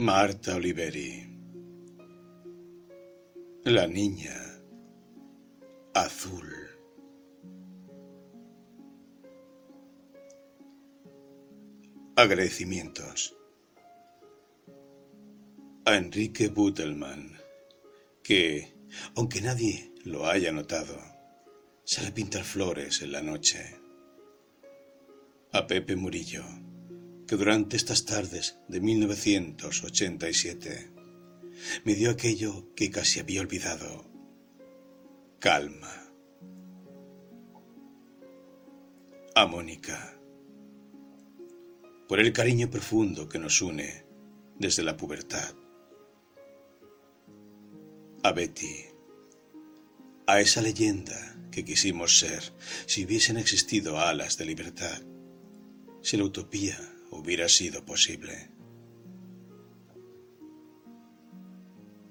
Marta Oliveri. La niña azul. Agradecimientos a Enrique Butelman, que, aunque nadie lo haya notado, sale a pintar flores en la noche. A Pepe Murillo, que durante estas tardes de 1987 me dio aquello que casi había olvidado. Calma. A Mónica. Por el cariño profundo que nos une desde la pubertad. A Betty. A esa leyenda que quisimos ser si hubiesen existido alas de libertad. Si la utopía hubiera sido posible.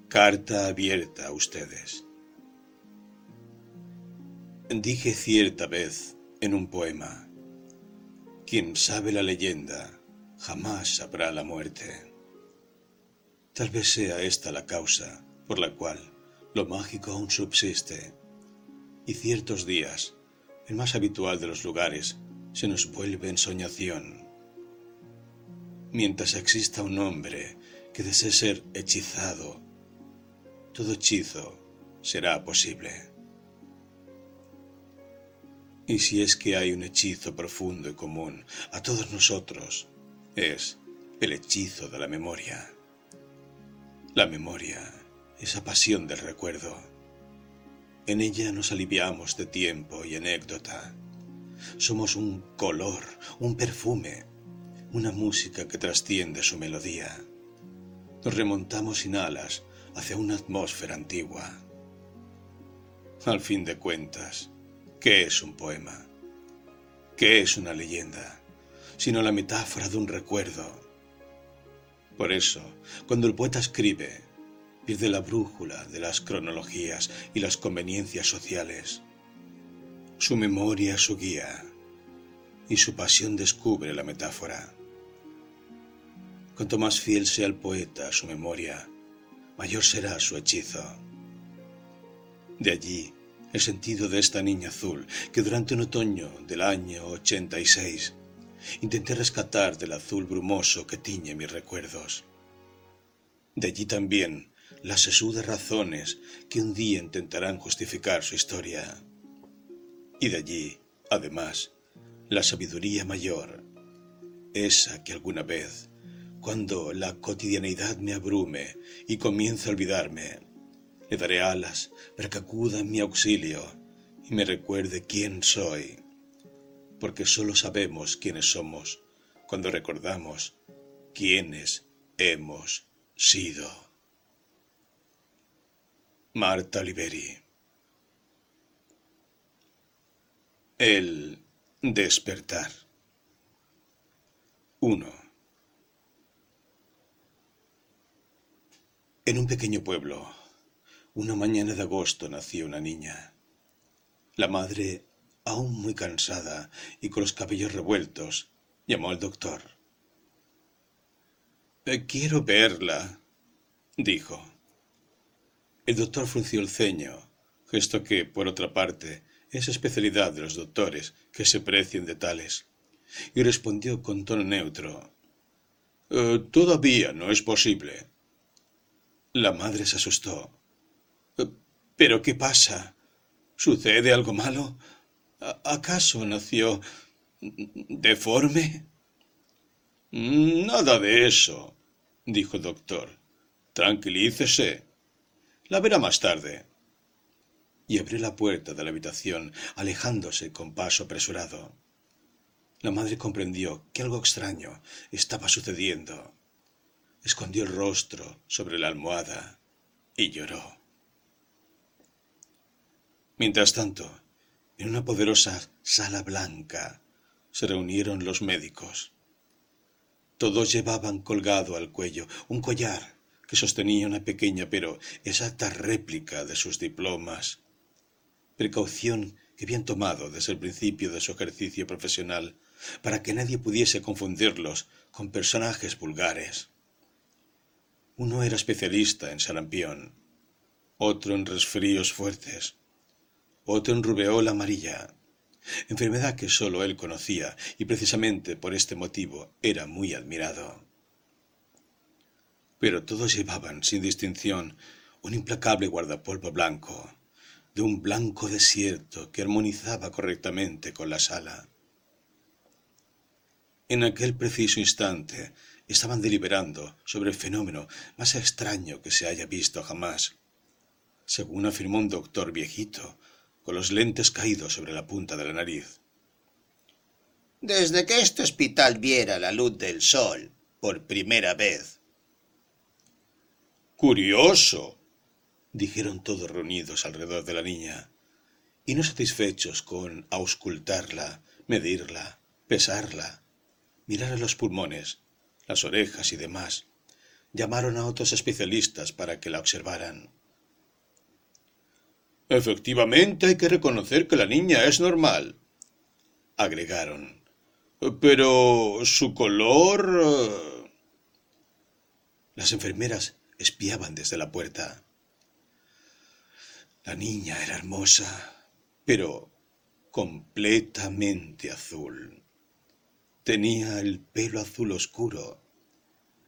Carta abierta a ustedes. Dije cierta vez en un poema, quien sabe la leyenda jamás sabrá la muerte. Tal vez sea esta la causa por la cual lo mágico aún subsiste y ciertos días, el más habitual de los lugares, se nos vuelve en soñación mientras exista un hombre que desee ser hechizado, todo hechizo será posible. Y si es que hay un hechizo profundo y común a todos nosotros, es el hechizo de la memoria. La memoria, esa pasión del recuerdo. En ella nos aliviamos de tiempo y anécdota. Somos un color, un perfume, una música que trasciende su melodía. Nos remontamos sin alas hacia una atmósfera antigua. Al fin de cuentas, ¿qué es un poema? ¿Qué es una leyenda? Sino la metáfora de un recuerdo. Por eso, cuando el poeta escribe, pierde la brújula de las cronologías y las conveniencias sociales. Su memoria es su guía y su pasión descubre la metáfora. Cuanto más fiel sea el poeta a su memoria, mayor será su hechizo. De allí el sentido de esta niña azul que durante un otoño del año 86 intenté rescatar del azul brumoso que tiñe mis recuerdos. De allí también las sesudas razones que un día intentarán justificar su historia. Y de allí, además, la sabiduría mayor, esa que alguna vez cuando la cotidianidad me abrume y comience a olvidarme, le daré alas para que acuda en mi auxilio y me recuerde quién soy, porque solo sabemos quiénes somos cuando recordamos quiénes hemos sido. Marta Oliveri El despertar 1. En un pequeño pueblo, una mañana de agosto nació una niña. La madre, aún muy cansada y con los cabellos revueltos, llamó al doctor. Eh, quiero verla, dijo. El doctor frunció el ceño, gesto que, por otra parte, es especialidad de los doctores que se precien de tales, y respondió con tono neutro. Eh, todavía no es posible. La madre se asustó. ¿Pero qué pasa? ¿Sucede algo malo? ¿Acaso nació deforme? Nada de eso, dijo el doctor. Tranquilícese. La verá más tarde. Y abrió la puerta de la habitación, alejándose con paso apresurado. La madre comprendió que algo extraño estaba sucediendo escondió el rostro sobre la almohada y lloró. Mientras tanto, en una poderosa sala blanca se reunieron los médicos. Todos llevaban colgado al cuello un collar que sostenía una pequeña pero exacta réplica de sus diplomas, precaución que habían tomado desde el principio de su ejercicio profesional para que nadie pudiese confundirlos con personajes vulgares. Uno era especialista en sarampión, otro en resfríos fuertes, otro en rubeola amarilla, enfermedad que sólo él conocía y precisamente por este motivo era muy admirado. Pero todos llevaban, sin distinción, un implacable guardapolvo blanco, de un blanco desierto que armonizaba correctamente con la sala. En aquel preciso instante estaban deliberando sobre el fenómeno más extraño que se haya visto jamás, según afirmó un doctor viejito, con los lentes caídos sobre la punta de la nariz. Desde que este hospital viera la luz del sol por primera vez. Curioso, dijeron todos reunidos alrededor de la niña, y no satisfechos con auscultarla, medirla, pesarla, mirar los pulmones, las orejas y demás, llamaron a otros especialistas para que la observaran. Efectivamente hay que reconocer que la niña es normal, agregaron. Pero su color... Eh, las enfermeras espiaban desde la puerta. La niña era hermosa, pero completamente azul. Tenía el pelo azul oscuro,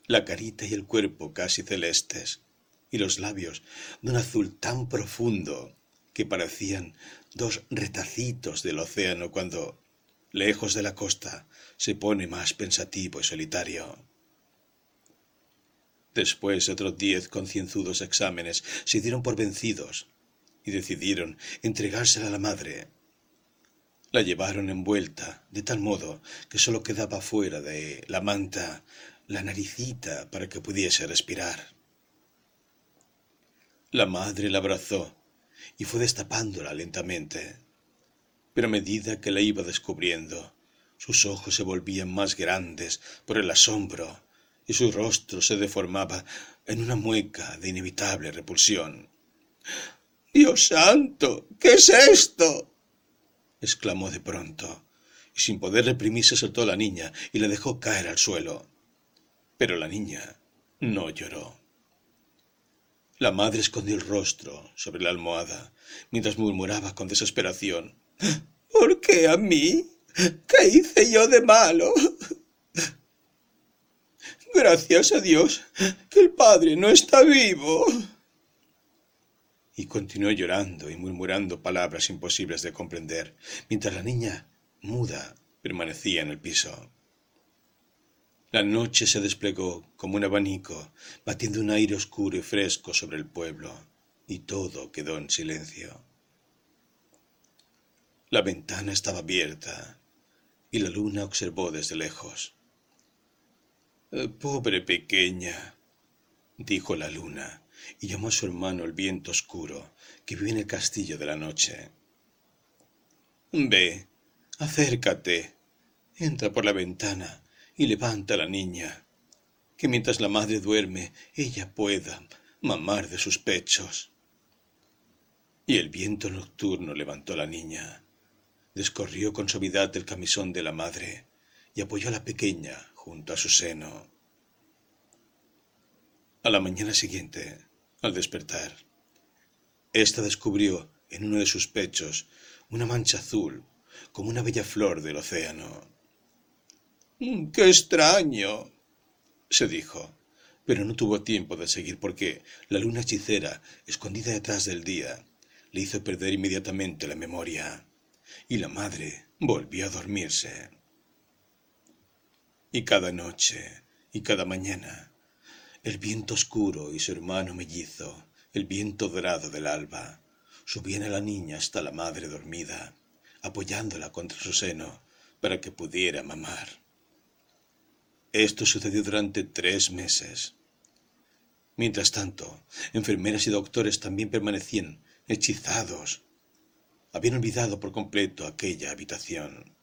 la carita y el cuerpo casi celestes, y los labios de un azul tan profundo que parecían dos retacitos del océano cuando, lejos de la costa, se pone más pensativo y solitario. Después de otros diez concienzudos exámenes se dieron por vencidos decidieron entregársela a la madre la llevaron envuelta, de tal modo que sólo quedaba fuera de la manta la naricita para que pudiese respirar. La madre la abrazó y fue destapándola lentamente. Pero a medida que la iba descubriendo, sus ojos se volvían más grandes por el asombro y su rostro se deformaba en una mueca de inevitable repulsión. Dios santo, ¿qué es esto? exclamó de pronto, y sin poder reprimirse soltó a la niña y la dejó caer al suelo. Pero la niña no lloró. La madre escondió el rostro sobre la almohada, mientras murmuraba con desesperación. ¿Por qué a mí? ¿Qué hice yo de malo? Gracias a Dios que el padre no está vivo y continuó llorando y murmurando palabras imposibles de comprender, mientras la niña, muda, permanecía en el piso. La noche se desplegó como un abanico, batiendo un aire oscuro y fresco sobre el pueblo, y todo quedó en silencio. La ventana estaba abierta, y la luna observó desde lejos. Eh, pobre pequeña, dijo la luna, y llamó a su hermano el viento oscuro que vive en el castillo de la noche. Ve, acércate, entra por la ventana y levanta a la niña, que mientras la madre duerme ella pueda mamar de sus pechos. Y el viento nocturno levantó a la niña, descorrió con suavidad el camisón de la madre y apoyó a la pequeña junto a su seno. A la mañana siguiente, al despertar. Esta descubrió en uno de sus pechos una mancha azul, como una bella flor del océano. Mm, ¡Qué extraño! se dijo, pero no tuvo tiempo de seguir porque la luna hechicera, escondida detrás del día, le hizo perder inmediatamente la memoria, y la madre volvió a dormirse. Y cada noche, y cada mañana, el viento oscuro y su hermano mellizo, el viento dorado del alba, subían a la niña hasta la madre dormida, apoyándola contra su seno para que pudiera mamar. Esto sucedió durante tres meses. Mientras tanto, enfermeras y doctores también permanecían hechizados. Habían olvidado por completo aquella habitación.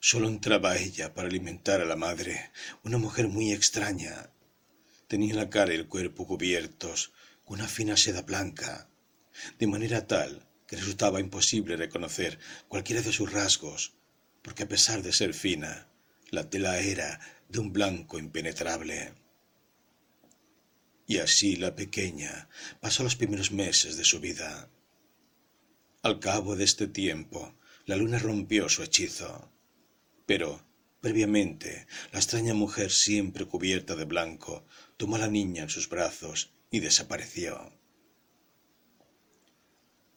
Solo entraba ella para alimentar a la madre, una mujer muy extraña, Tenía la cara y el cuerpo cubiertos con una fina seda blanca, de manera tal que resultaba imposible reconocer cualquiera de sus rasgos, porque a pesar de ser fina, la tela era de un blanco impenetrable. Y así la pequeña pasó los primeros meses de su vida. Al cabo de este tiempo, la luna rompió su hechizo. Pero, previamente, la extraña mujer siempre cubierta de blanco tomó a la niña en sus brazos y desapareció.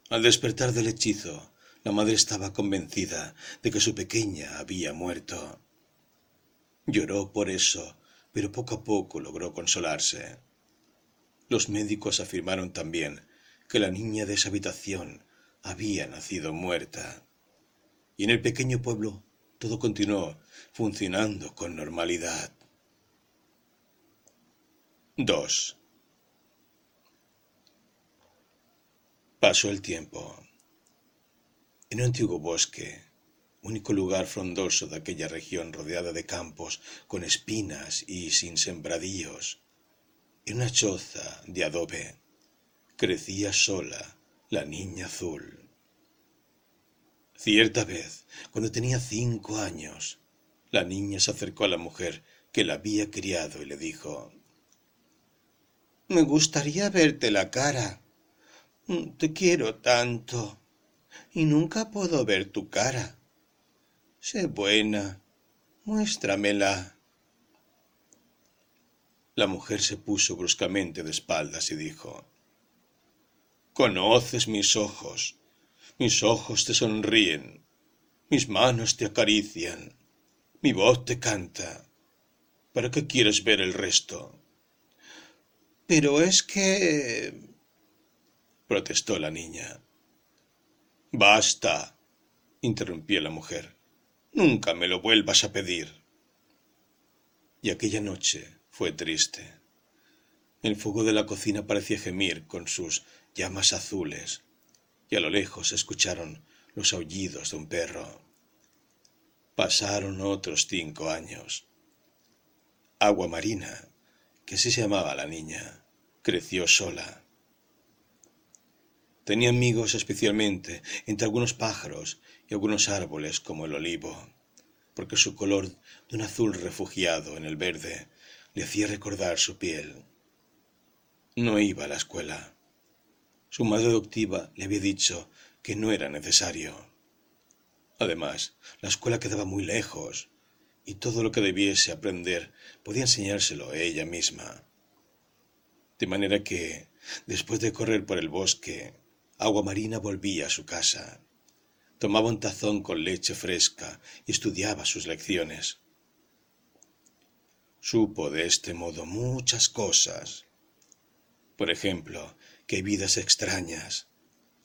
Al despertar del hechizo, la madre estaba convencida de que su pequeña había muerto. Lloró por eso, pero poco a poco logró consolarse. Los médicos afirmaron también que la niña de esa habitación había nacido muerta. Y en el pequeño pueblo todo continuó funcionando con normalidad. 2. Pasó el tiempo. En un antiguo bosque, único lugar frondoso de aquella región rodeada de campos con espinas y sin sembradíos, en una choza de adobe, crecía sola la niña azul. Cierta vez, cuando tenía cinco años, la niña se acercó a la mujer que la había criado y le dijo Me gustaría verte la cara. Te quiero tanto y nunca puedo ver tu cara. Sé buena, muéstramela. La mujer se puso bruscamente de espaldas y dijo, Conoces mis ojos, mis ojos te sonríen, mis manos te acarician, mi voz te canta. ¿Para qué quieres ver el resto? Pero es que... protestó la niña. Basta, interrumpió la mujer. Nunca me lo vuelvas a pedir. Y aquella noche fue triste. El fuego de la cocina parecía gemir con sus llamas azules, y a lo lejos escucharon los aullidos de un perro. Pasaron otros cinco años. Agua Marina, que así se llamaba la niña, creció sola Tenía amigos especialmente entre algunos pájaros y algunos árboles como el olivo, porque su color de un azul refugiado en el verde le hacía recordar su piel. No iba a la escuela. Su madre adoptiva le había dicho que no era necesario. Además, la escuela quedaba muy lejos y todo lo que debiese aprender podía enseñárselo ella misma. De manera que, después de correr por el bosque, Agua Marina volvía a su casa. Tomaba un tazón con leche fresca y estudiaba sus lecciones. Supo de este modo muchas cosas. Por ejemplo, que vidas extrañas,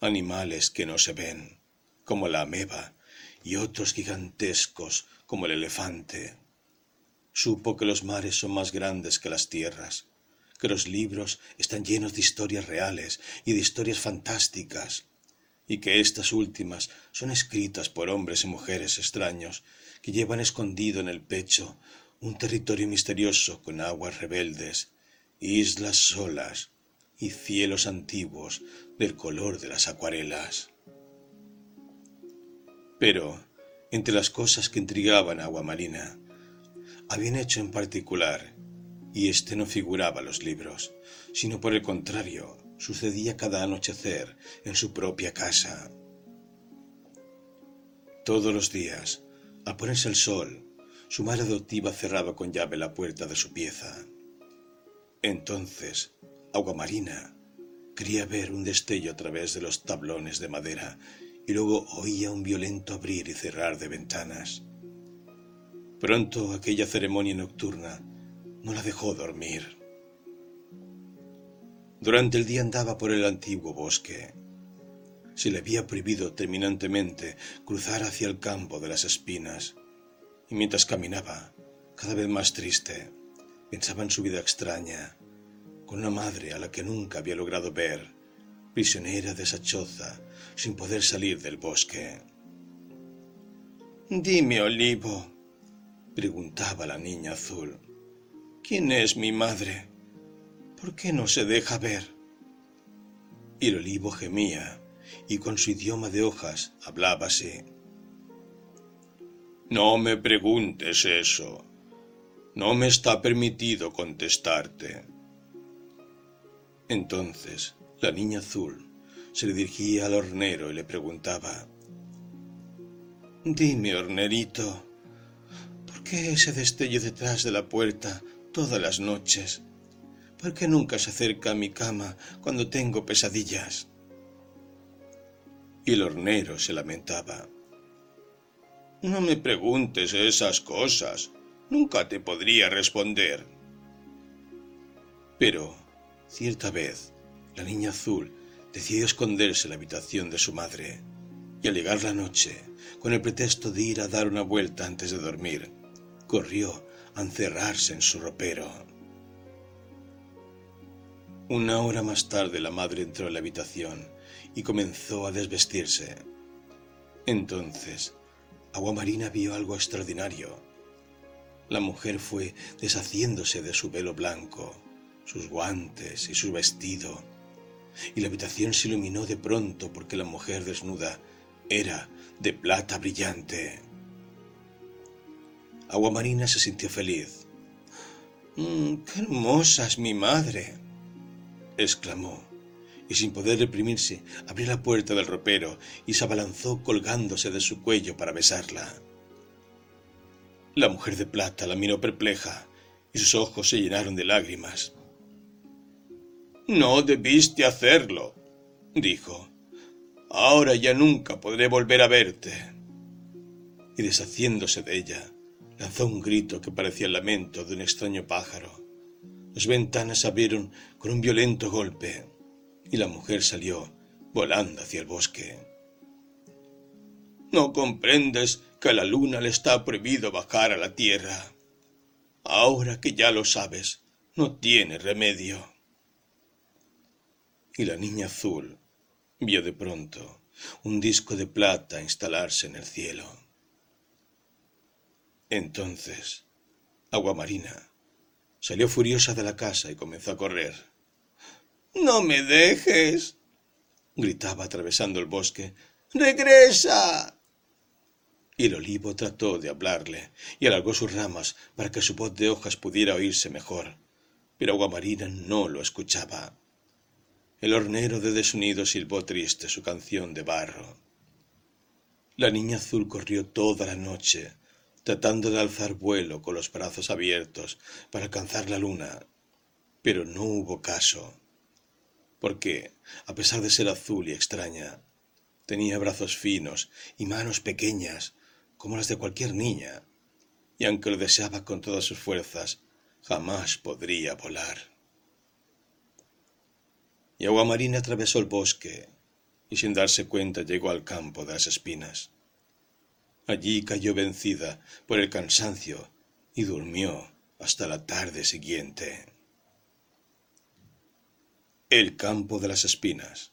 animales que no se ven, como la ameba, y otros gigantescos como el elefante. Supo que los mares son más grandes que las tierras, que los libros están llenos de historias reales y de historias fantásticas, y que estas últimas son escritas por hombres y mujeres extraños que llevan escondido en el pecho un territorio misterioso con aguas rebeldes, islas solas y cielos antiguos del color de las acuarelas. Pero, entre las cosas que intrigaban a Agua Marina, habían hecho en particular y éste no figuraba los libros, sino por el contrario, sucedía cada anochecer en su propia casa. Todos los días, al ponerse el sol, su madre adoptiva cerraba con llave la puerta de su pieza. Entonces, Agua Marina quería ver un destello a través de los tablones de madera y luego oía un violento abrir y cerrar de ventanas. Pronto aquella ceremonia nocturna no la dejó dormir. Durante el día andaba por el antiguo bosque. Se le había prohibido terminantemente cruzar hacia el campo de las espinas, y mientras caminaba, cada vez más triste, pensaba en su vida extraña, con una madre a la que nunca había logrado ver, prisionera de esa choza, sin poder salir del bosque. Dime, Olivo, preguntaba la niña azul. ¿Quién es mi madre? ¿Por qué no se deja ver? Y el olivo gemía, y con su idioma de hojas hablaba así. No me preguntes eso. No me está permitido contestarte. Entonces la niña azul se dirigía al hornero y le preguntaba Dime, hornerito, ¿por qué ese destello detrás de la puerta todas las noches? ¿Por qué nunca se acerca a mi cama cuando tengo pesadillas? Y el hornero se lamentaba. No me preguntes esas cosas. Nunca te podría responder. Pero, cierta vez, la niña azul decidió esconderse en la habitación de su madre, y al llegar la noche, con el pretexto de ir a dar una vuelta antes de dormir, corrió a encerrarse en su ropero. Una hora más tarde la madre entró en la habitación y comenzó a desvestirse. Entonces, Agua Marina vio algo extraordinario. La mujer fue deshaciéndose de su velo blanco, sus guantes y su vestido, y la habitación se iluminó de pronto porque la mujer desnuda era de plata brillante. Agua Marina se sintió feliz. Mm, ¡Qué hermosa es mi madre! exclamó, y sin poder reprimirse, abrió la puerta del ropero y se abalanzó colgándose de su cuello para besarla. La mujer de plata la miró perpleja y sus ojos se llenaron de lágrimas. No debiste hacerlo, dijo. Ahora ya nunca podré volver a verte. Y deshaciéndose de ella, lanzó un grito que parecía el lamento de un extraño pájaro. Las ventanas se abrieron con un violento golpe y la mujer salió volando hacia el bosque. No comprendes que a la luna le está prohibido bajar a la tierra. Ahora que ya lo sabes, no tiene remedio. Y la niña azul vio de pronto un disco de plata instalarse en el cielo. Entonces, Agua Marina salió furiosa de la casa y comenzó a correr. No me dejes. gritaba atravesando el bosque. ¡Regresa! Y el olivo trató de hablarle y alargó sus ramas para que su voz de hojas pudiera oírse mejor. Pero Agua Marina no lo escuchaba. El hornero de desunido silbó triste su canción de barro. La niña azul corrió toda la noche, tratando de alzar vuelo con los brazos abiertos para alcanzar la luna, pero no hubo caso, porque, a pesar de ser azul y extraña, tenía brazos finos y manos pequeñas como las de cualquier niña, y aunque lo deseaba con todas sus fuerzas, jamás podría volar y Marina atravesó el bosque y sin darse cuenta llegó al campo de las espinas. Allí cayó vencida por el cansancio y durmió hasta la tarde siguiente. El campo de las espinas.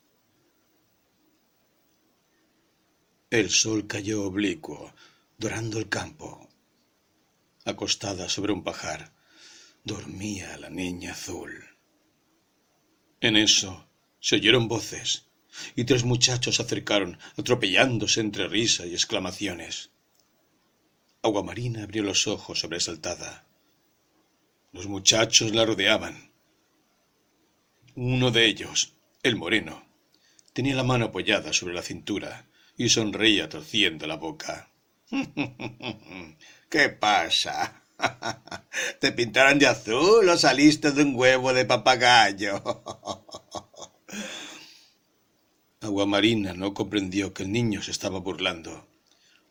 El sol cayó oblicuo, dorando el campo. Acostada sobre un pajar, dormía la niña azul. En eso se oyeron voces, y tres muchachos se acercaron, atropellándose entre risa y exclamaciones. Aguamarina abrió los ojos sobresaltada. Los muchachos la rodeaban. Uno de ellos, el moreno, tenía la mano apoyada sobre la cintura y sonreía torciendo la boca. ¿Qué pasa? ¿Te pintaron de azul o saliste de un huevo de papagayo? Aguamarina no comprendió que el niño se estaba burlando.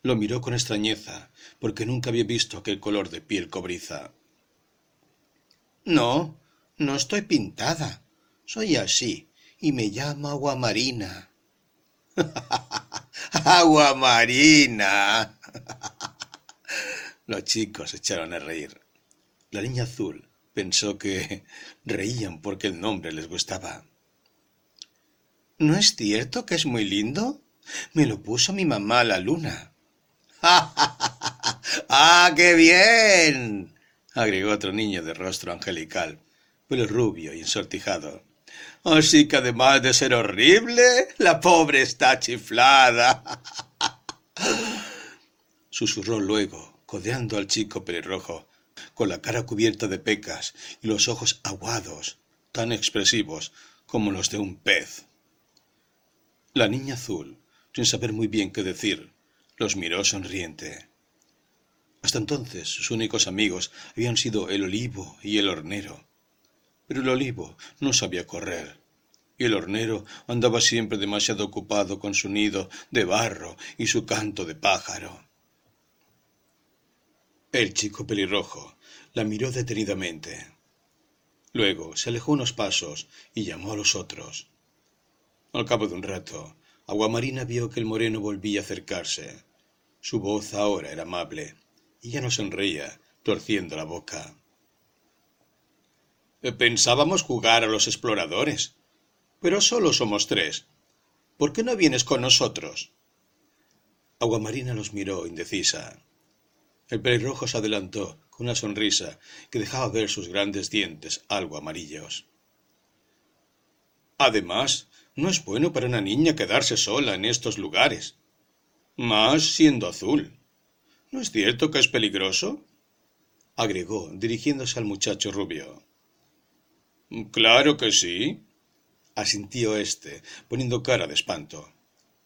Lo miró con extrañeza, porque nunca había visto aquel color de piel cobriza. No, no estoy pintada. Soy así, y me llamo Aguamarina. Aguamarina. Los chicos echaron a reír. La niña azul pensó que reían porque el nombre les gustaba. ¿No es cierto que es muy lindo? Me lo puso mi mamá la luna. ¡Ah, qué bien! agregó otro niño de rostro angelical, pelo rubio y ensortijado. Así que además de ser horrible, la pobre está chiflada. Susurró luego, codeando al chico pelirrojo, con la cara cubierta de pecas y los ojos aguados, tan expresivos como los de un pez. La niña azul, sin saber muy bien qué decir, los miró sonriente. Hasta entonces sus únicos amigos habían sido el olivo y el hornero. Pero el olivo no sabía correr, y el hornero andaba siempre demasiado ocupado con su nido de barro y su canto de pájaro. El chico pelirrojo la miró detenidamente. Luego se alejó unos pasos y llamó a los otros. Al cabo de un rato, Aguamarina vio que el moreno volvía a acercarse. Su voz ahora era amable y ya no sonreía, torciendo la boca. Pensábamos jugar a los exploradores, pero solo somos tres. ¿Por qué no vienes con nosotros? Aguamarina los miró indecisa. El pelirrojo se adelantó con una sonrisa que dejaba ver sus grandes dientes algo amarillos. Además, no es bueno para una niña quedarse sola en estos lugares, más siendo azul. ¿No es cierto que es peligroso? agregó, dirigiéndose al muchacho rubio. Claro que sí, asintió éste, poniendo cara de espanto.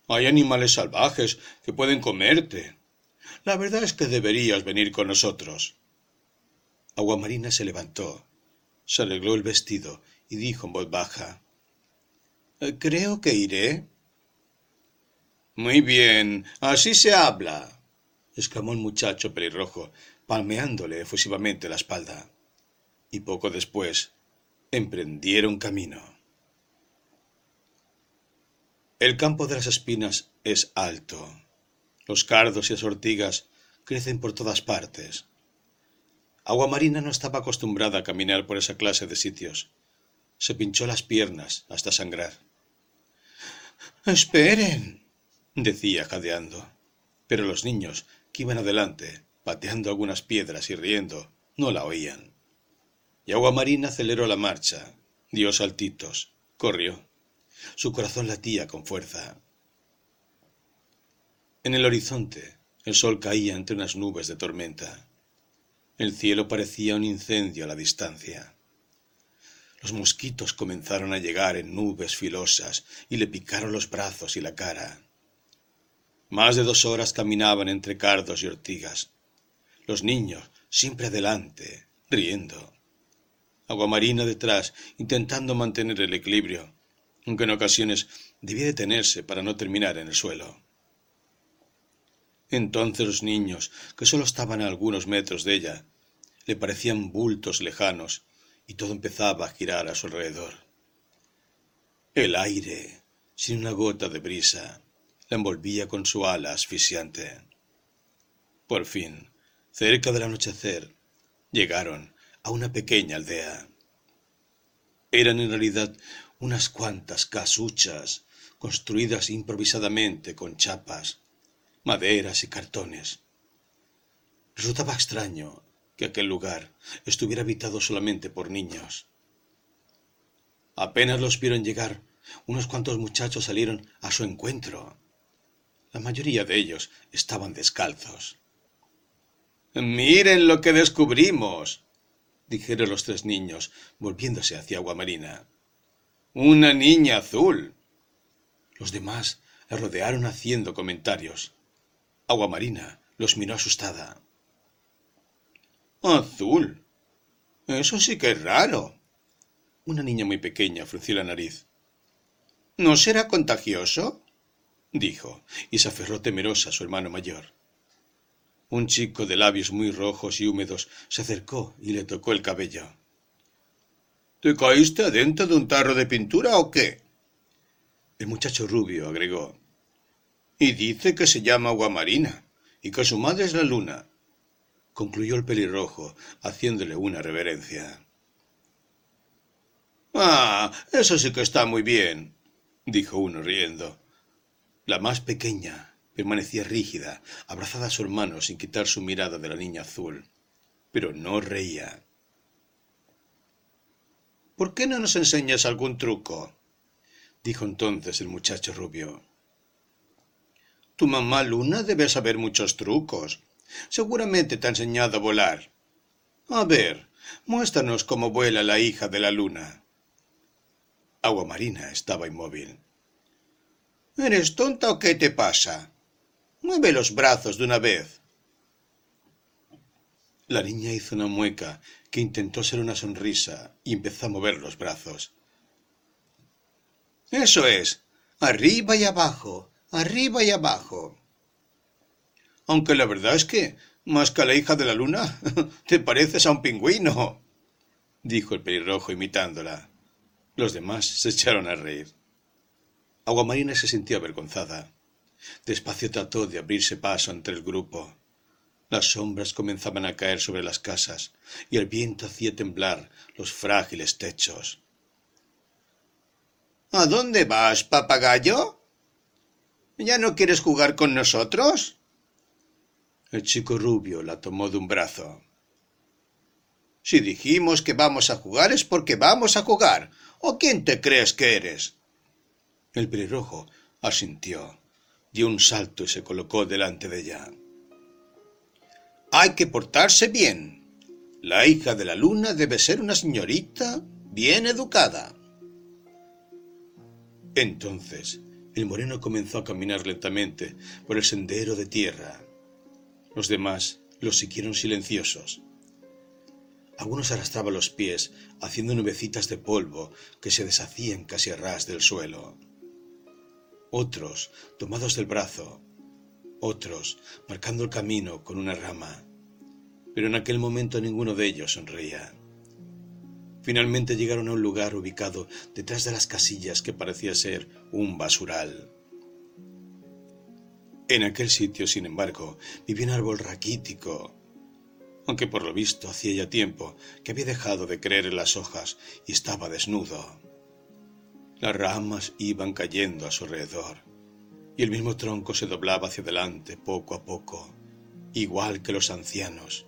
Hay animales salvajes que pueden comerte. La verdad es que deberías venir con nosotros. Aguamarina se levantó, se arregló el vestido y dijo en voz baja Creo que iré. Muy bien, así se habla, exclamó el muchacho pelirrojo, palmeándole efusivamente la espalda. Y poco después emprendieron camino. El campo de las espinas es alto. Los cardos y las ortigas crecen por todas partes. Aguamarina no estaba acostumbrada a caminar por esa clase de sitios. Se pinchó las piernas hasta sangrar. Esperen, decía jadeando. Pero los niños que iban adelante, pateando algunas piedras y riendo, no la oían. Y Aguamarina aceleró la marcha, dio saltitos, corrió. Su corazón latía con fuerza. En el horizonte, el sol caía entre unas nubes de tormenta. El cielo parecía un incendio a la distancia. Los mosquitos comenzaron a llegar en nubes filosas y le picaron los brazos y la cara. Más de dos horas caminaban entre cardos y ortigas. Los niños siempre adelante, riendo. Aguamarina detrás, intentando mantener el equilibrio, aunque en ocasiones debía detenerse para no terminar en el suelo. Entonces los niños, que solo estaban a algunos metros de ella, le parecían bultos lejanos y todo empezaba a girar a su alrededor. El aire, sin una gota de brisa, la envolvía con su ala asfixiante. Por fin, cerca del anochecer, llegaron a una pequeña aldea. Eran en realidad unas cuantas casuchas construidas improvisadamente con chapas, maderas y cartones. Resultaba extraño que aquel lugar estuviera habitado solamente por niños. Apenas los vieron llegar, unos cuantos muchachos salieron a su encuentro. La mayoría de ellos estaban descalzos. Miren lo que descubrimos, dijeron los tres niños, volviéndose hacia Aguamarina. Una niña azul. Los demás la rodearon haciendo comentarios. Aguamarina los miró asustada. Azul. Eso sí que es raro. Una niña muy pequeña frunció la nariz. ¿No será contagioso? dijo, y se aferró temerosa a su hermano mayor. Un chico de labios muy rojos y húmedos se acercó y le tocó el cabello. ¿Te caíste adentro de un tarro de pintura o qué? El muchacho rubio agregó. Y dice que se llama Guamarina y que su madre es la luna concluyó el pelirrojo, haciéndole una reverencia. Ah, eso sí que está muy bien, dijo uno riendo. La más pequeña permanecía rígida, abrazada a su hermano sin quitar su mirada de la niña azul, pero no reía. ¿Por qué no nos enseñas algún truco? dijo entonces el muchacho rubio. Tu mamá Luna debe saber muchos trucos, Seguramente te ha enseñado a volar. A ver, muéstranos cómo vuela la hija de la luna. Agua Marina estaba inmóvil. ¿Eres tonta o qué te pasa? Mueve los brazos de una vez. La niña hizo una mueca que intentó ser una sonrisa y empezó a mover los brazos. Eso es, arriba y abajo, arriba y abajo. Aunque la verdad es que, más que a la hija de la luna, te pareces a un pingüino, dijo el pelirrojo imitándola. Los demás se echaron a reír. Aguamarina se sintió avergonzada. Despacio trató de abrirse paso entre el grupo. Las sombras comenzaban a caer sobre las casas y el viento hacía temblar los frágiles techos. ¿A dónde vas, papagayo? ¿Ya no quieres jugar con nosotros? El chico rubio la tomó de un brazo. Si dijimos que vamos a jugar es porque vamos a jugar. ¿O quién te crees que eres? El pelirrojo asintió, dio un salto y se colocó delante de ella. Hay que portarse bien. La hija de la luna debe ser una señorita bien educada. Entonces el moreno comenzó a caminar lentamente por el sendero de tierra. Los demás lo siguieron silenciosos. Algunos arrastraban los pies, haciendo nubecitas de polvo que se deshacían casi a ras del suelo. Otros, tomados del brazo, otros, marcando el camino con una rama. Pero en aquel momento ninguno de ellos sonreía. Finalmente llegaron a un lugar ubicado detrás de las casillas que parecía ser un basural. En aquel sitio, sin embargo, vivía un árbol raquítico, aunque por lo visto hacía ya tiempo que había dejado de creer en las hojas y estaba desnudo. Las ramas iban cayendo a su alrededor, y el mismo tronco se doblaba hacia adelante poco a poco, igual que los ancianos,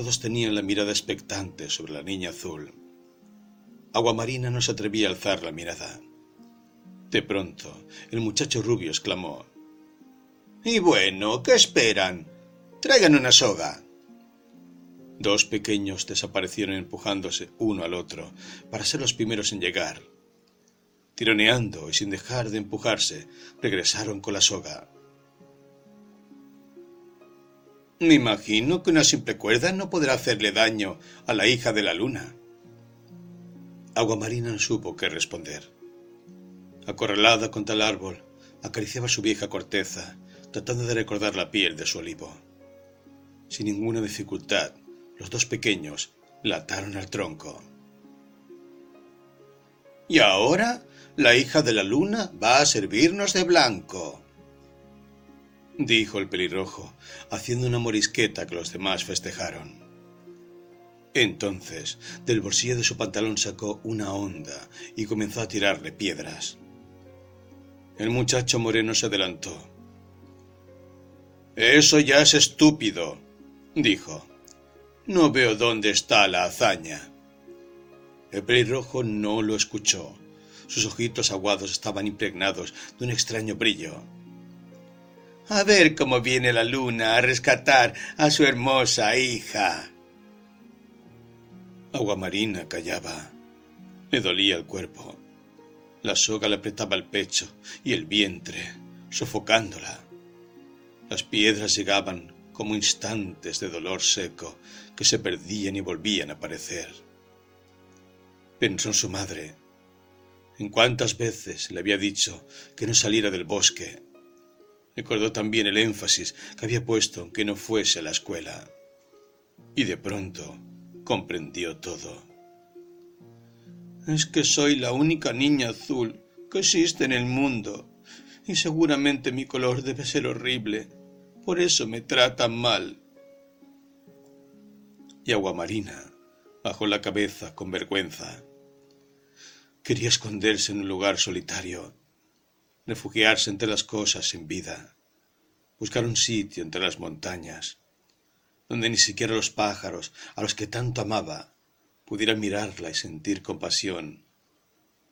todos tenían la mirada expectante sobre la niña azul. Aguamarina no se atrevía a alzar la mirada. De pronto, el muchacho rubio exclamó. Y bueno, ¿qué esperan? Traigan una soga. Dos pequeños desaparecieron empujándose uno al otro para ser los primeros en llegar. Tironeando y sin dejar de empujarse, regresaron con la soga. Me imagino que una simple cuerda no podrá hacerle daño a la hija de la luna. Aguamarina no supo qué responder. Acorralada contra el árbol, acariciaba su vieja corteza, tratando de recordar la piel de su olivo. Sin ninguna dificultad, los dos pequeños la ataron al tronco. Y ahora la hija de la luna va a servirnos de blanco dijo el pelirrojo, haciendo una morisqueta que los demás festejaron. Entonces, del bolsillo de su pantalón sacó una honda y comenzó a tirarle piedras. El muchacho moreno se adelantó. Eso ya es estúpido, dijo. No veo dónde está la hazaña. El pelirrojo no lo escuchó. Sus ojitos aguados estaban impregnados de un extraño brillo. A ver cómo viene la luna a rescatar a su hermosa hija. Aguamarina callaba. Le dolía el cuerpo. La soga le apretaba el pecho y el vientre, sofocándola. Las piedras llegaban como instantes de dolor seco que se perdían y volvían a aparecer. Pensó en su madre. En cuántas veces le había dicho que no saliera del bosque Recordó también el énfasis que había puesto en que no fuese a la escuela. Y de pronto comprendió todo. Es que soy la única niña azul que existe en el mundo, y seguramente mi color debe ser horrible. Por eso me tratan mal. Y Aguamarina bajó la cabeza con vergüenza. Quería esconderse en un lugar solitario refugiarse entre las cosas sin vida, buscar un sitio entre las montañas, donde ni siquiera los pájaros, a los que tanto amaba, pudieran mirarla y sentir compasión.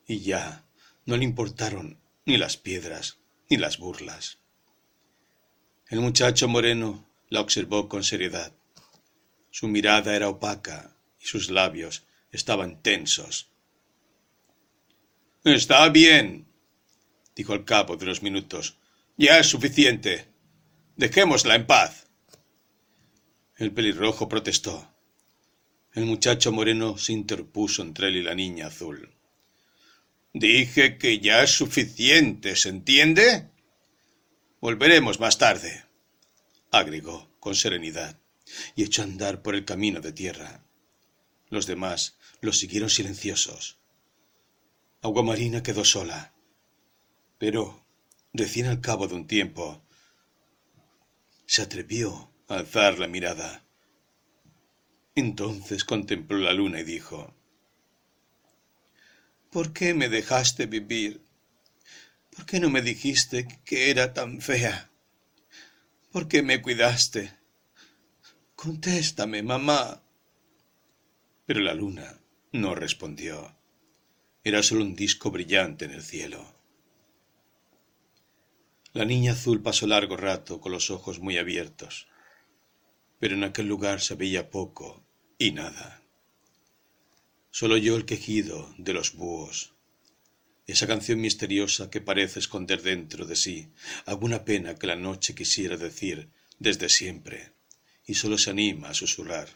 Y ya no le importaron ni las piedras ni las burlas. El muchacho moreno la observó con seriedad. Su mirada era opaca y sus labios estaban tensos. Está bien, dijo al cabo de unos minutos. Ya es suficiente. Dejémosla en paz. El pelirrojo protestó. El muchacho moreno se interpuso entre él y la niña azul. Dije que ya es suficiente, ¿se entiende? Volveremos más tarde, agregó con serenidad, y echó a andar por el camino de tierra. Los demás lo siguieron silenciosos. Aguamarina quedó sola. Pero, recién al cabo de un tiempo, se atrevió a alzar la mirada. Entonces contempló la luna y dijo, ¿Por qué me dejaste vivir? ¿Por qué no me dijiste que era tan fea? ¿Por qué me cuidaste? Contéstame, mamá. Pero la luna no respondió. Era solo un disco brillante en el cielo. La niña azul pasó largo rato con los ojos muy abiertos, pero en aquel lugar se veía poco y nada. Solo oyó el quejido de los búhos, esa canción misteriosa que parece esconder dentro de sí alguna pena que la noche quisiera decir desde siempre y solo se anima a susurrar.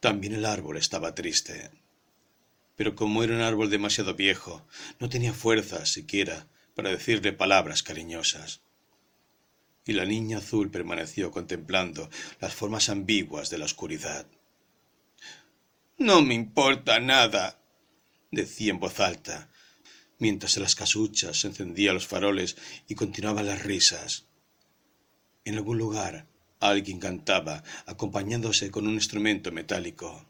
También el árbol estaba triste pero como era un árbol demasiado viejo, no tenía fuerza siquiera para decirle palabras cariñosas. Y la niña azul permaneció contemplando las formas ambiguas de la oscuridad. No me importa nada, decía en voz alta, mientras en las casuchas se encendían los faroles y continuaban las risas. En algún lugar alguien cantaba, acompañándose con un instrumento metálico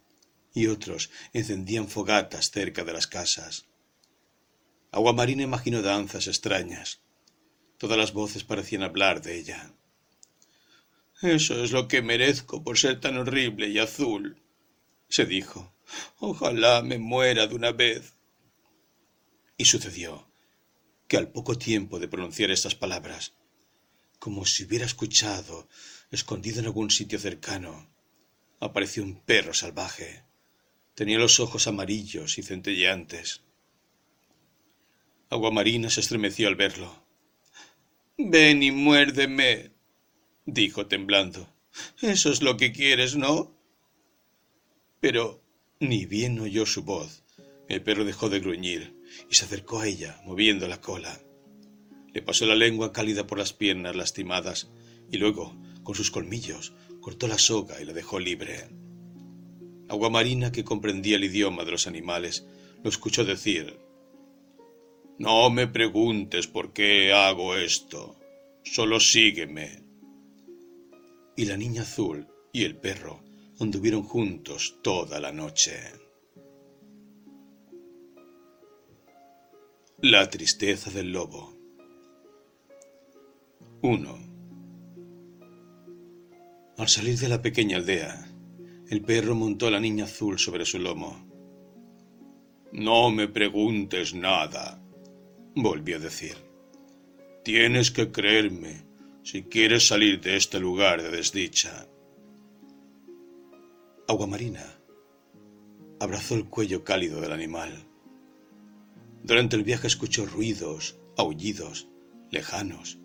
y otros encendían fogatas cerca de las casas. Aguamarina imaginó danzas extrañas. Todas las voces parecían hablar de ella. Eso es lo que merezco por ser tan horrible y azul, se dijo. Ojalá me muera de una vez. Y sucedió que al poco tiempo de pronunciar estas palabras, como si hubiera escuchado, escondido en algún sitio cercano, apareció un perro salvaje Tenía los ojos amarillos y centelleantes. Aguamarina se estremeció al verlo. Ven y muérdeme, dijo temblando. Eso es lo que quieres, ¿no? Pero ni bien oyó su voz. El perro dejó de gruñir y se acercó a ella, moviendo la cola. Le pasó la lengua cálida por las piernas lastimadas y luego, con sus colmillos, cortó la soga y la dejó libre. Aguamarina, que comprendía el idioma de los animales, lo escuchó decir No me preguntes por qué hago esto, solo sígueme. Y la niña azul y el perro anduvieron juntos toda la noche. La tristeza del lobo 1. Al salir de la pequeña aldea, el perro montó a la niña azul sobre su lomo. No me preguntes nada, volvió a decir. Tienes que creerme si quieres salir de este lugar de desdicha. Aguamarina abrazó el cuello cálido del animal. Durante el viaje escuchó ruidos, aullidos, lejanos,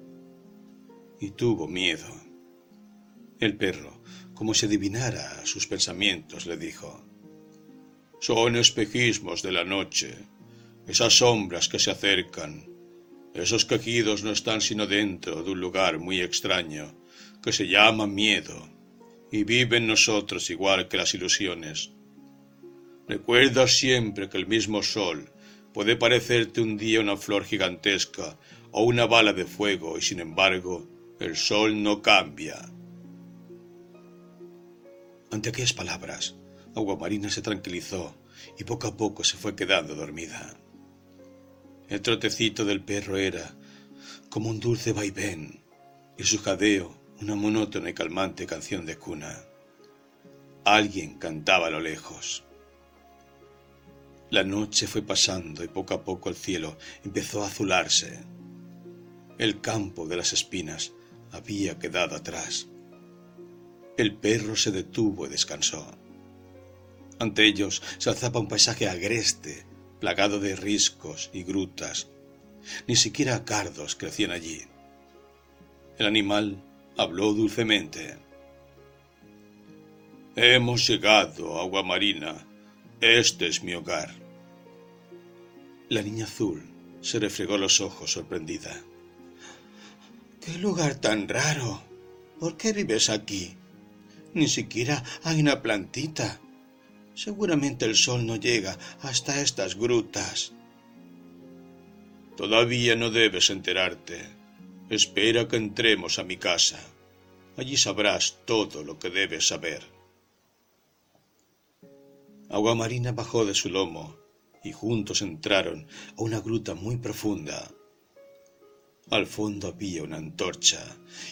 y tuvo miedo. El perro como si adivinara sus pensamientos, le dijo, Son espejismos de la noche, esas sombras que se acercan. Esos quejidos no están sino dentro de un lugar muy extraño, que se llama miedo, y vive en nosotros igual que las ilusiones. Recuerda siempre que el mismo sol puede parecerte un día una flor gigantesca o una bala de fuego, y sin embargo, el sol no cambia ante aquellas palabras, Aguamarina se tranquilizó y poco a poco se fue quedando dormida. El trotecito del perro era como un dulce vaivén y su jadeo una monótona y calmante canción de cuna. Alguien cantaba a lo lejos. La noche fue pasando y poco a poco el cielo empezó a azularse. El campo de las espinas había quedado atrás. El perro se detuvo y descansó. Ante ellos se alzaba un paisaje agreste, plagado de riscos y grutas. Ni siquiera cardos crecían allí. El animal habló dulcemente. Hemos llegado, agua marina. Este es mi hogar. La niña azul se refregó los ojos sorprendida. ¡Qué lugar tan raro! ¿Por qué vives aquí? Ni siquiera hay una plantita. Seguramente el sol no llega hasta estas grutas. Todavía no debes enterarte. Espera que entremos a mi casa. Allí sabrás todo lo que debes saber. Agua Marina bajó de su lomo y juntos entraron a una gruta muy profunda. Al fondo había una antorcha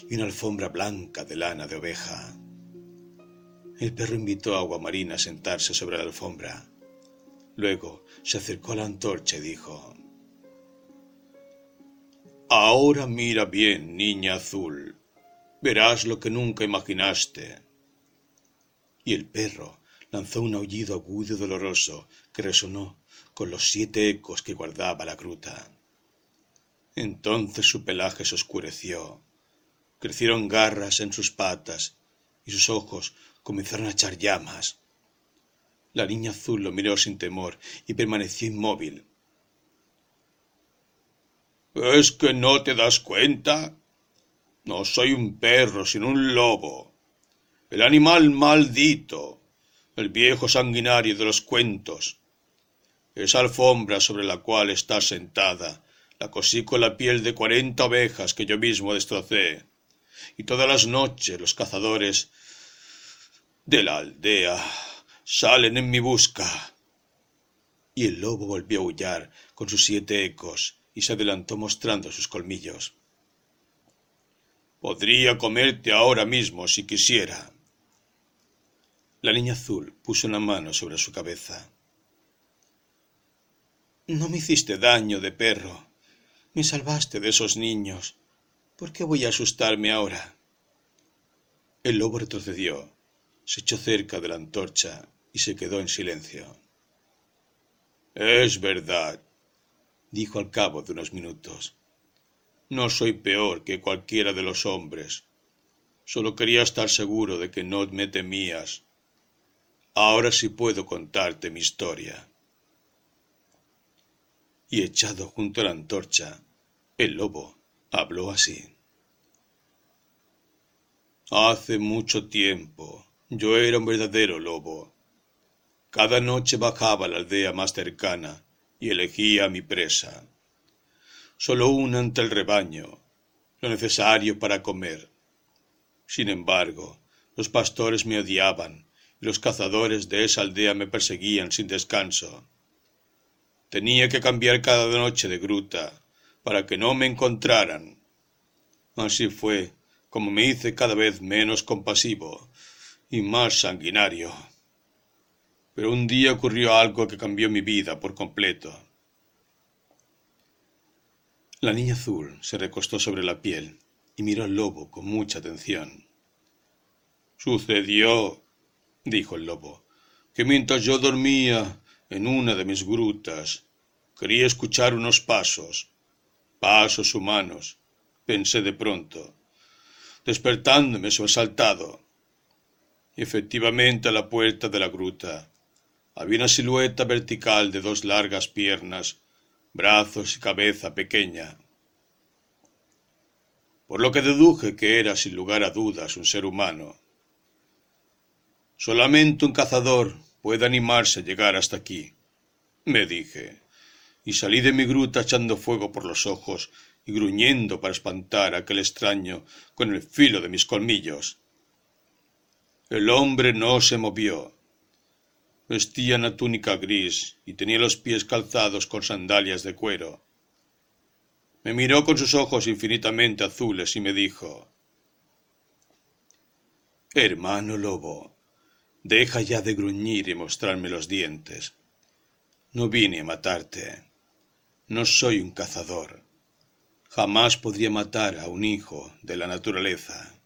y una alfombra blanca de lana de oveja. El perro invitó a Agua Marina a sentarse sobre la alfombra. Luego se acercó a la antorcha y dijo, Ahora mira bien, niña azul. Verás lo que nunca imaginaste. Y el perro lanzó un aullido agudo y doloroso que resonó con los siete ecos que guardaba la gruta. Entonces su pelaje se oscureció, crecieron garras en sus patas y sus ojos comenzaron a echar llamas. La niña azul lo miró sin temor y permaneció inmóvil. ¿Es que no te das cuenta? No soy un perro, sino un lobo. El animal maldito, el viejo sanguinario de los cuentos. Esa alfombra sobre la cual estás sentada la cosí con la piel de cuarenta ovejas que yo mismo destrocé. Y todas las noches los cazadores de la aldea salen en mi busca. Y el lobo volvió a aullar con sus siete ecos y se adelantó mostrando sus colmillos. Podría comerte ahora mismo si quisiera. La niña azul puso una mano sobre su cabeza. No me hiciste daño de perro, me salvaste de esos niños. ¿Por qué voy a asustarme ahora? El lobo retrocedió, se echó cerca de la antorcha y se quedó en silencio. Es verdad, dijo al cabo de unos minutos. No soy peor que cualquiera de los hombres. Solo quería estar seguro de que no me temías. Ahora sí puedo contarte mi historia. Y echado junto a la antorcha, el lobo habló así. Hace mucho tiempo yo era un verdadero lobo. Cada noche bajaba a la aldea más cercana y elegía mi presa. Solo una ante el rebaño, lo necesario para comer. Sin embargo, los pastores me odiaban y los cazadores de esa aldea me perseguían sin descanso. Tenía que cambiar cada noche de gruta para que no me encontraran. Así fue como me hice cada vez menos compasivo y más sanguinario. Pero un día ocurrió algo que cambió mi vida por completo. La niña azul se recostó sobre la piel y miró al lobo con mucha atención. Sucedió, dijo el lobo, que mientras yo dormía en una de mis grutas, quería escuchar unos pasos pasos humanos, pensé de pronto, despertándome sobresaltado. Efectivamente a la puerta de la gruta había una silueta vertical de dos largas piernas, brazos y cabeza pequeña. Por lo que deduje que era sin lugar a dudas un ser humano. Solamente un cazador puede animarse a llegar hasta aquí, me dije y salí de mi gruta echando fuego por los ojos y gruñendo para espantar a aquel extraño con el filo de mis colmillos. El hombre no se movió. Vestía una túnica gris y tenía los pies calzados con sandalias de cuero. Me miró con sus ojos infinitamente azules y me dijo Hermano lobo, deja ya de gruñir y mostrarme los dientes. No vine a matarte. No soy un cazador. Jamás podría matar a un hijo de la naturaleza.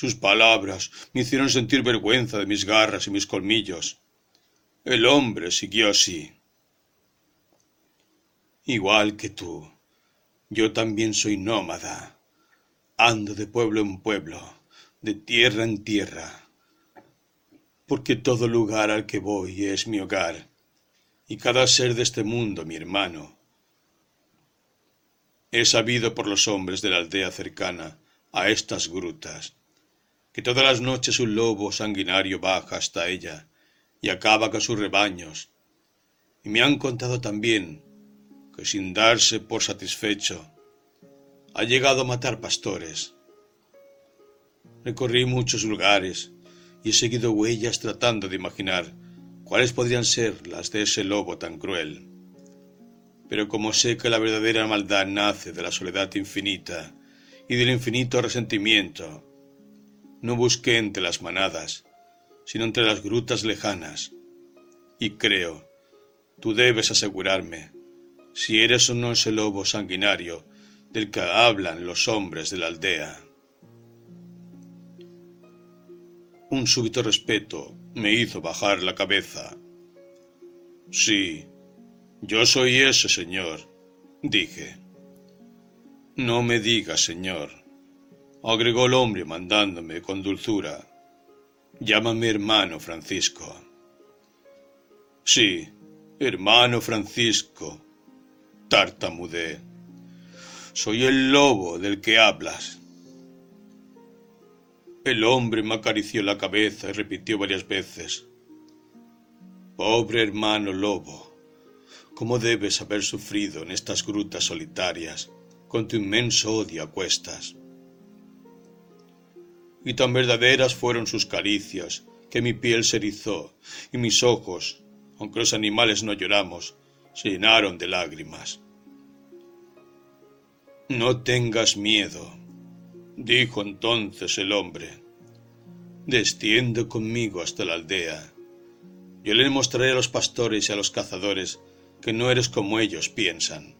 Sus palabras me hicieron sentir vergüenza de mis garras y mis colmillos. El hombre siguió así. Igual que tú, yo también soy nómada. Ando de pueblo en pueblo, de tierra en tierra, porque todo lugar al que voy es mi hogar, y cada ser de este mundo mi hermano. He sabido por los hombres de la aldea cercana a estas grutas, que todas las noches un lobo sanguinario baja hasta ella y acaba con sus rebaños. Y me han contado también que sin darse por satisfecho ha llegado a matar pastores. Recorrí muchos lugares y he seguido huellas tratando de imaginar cuáles podrían ser las de ese lobo tan cruel. Pero como sé que la verdadera maldad nace de la soledad infinita y del infinito resentimiento, no busqué entre las manadas, sino entre las grutas lejanas. Y creo, tú debes asegurarme, si eres o no ese lobo sanguinario del que hablan los hombres de la aldea. Un súbito respeto me hizo bajar la cabeza. Sí, yo soy ese señor, dije. No me digas, señor, agregó el hombre mandándome con dulzura. Llámame hermano Francisco. Sí, hermano Francisco, tartamudé. Soy el lobo del que hablas. El hombre me acarició la cabeza y repitió varias veces. Pobre hermano lobo, ¿cómo debes haber sufrido en estas grutas solitarias con tu inmenso odio a cuestas? Y tan verdaderas fueron sus caricias que mi piel se erizó y mis ojos, aunque los animales no lloramos, se llenaron de lágrimas. No tengas miedo, dijo entonces el hombre. Desciende conmigo hasta la aldea. Yo le mostraré a los pastores y a los cazadores que no eres como ellos piensan.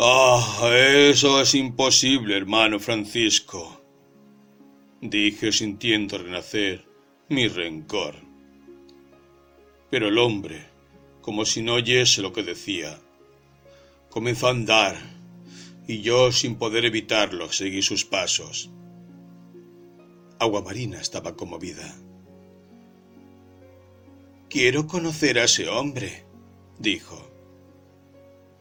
Ah, eso es imposible, hermano Francisco, dije sintiendo renacer mi rencor. Pero el hombre, como si no oyese lo que decía, comenzó a andar, y yo, sin poder evitarlo, seguí sus pasos. Agua Marina estaba conmovida. Quiero conocer a ese hombre, dijo.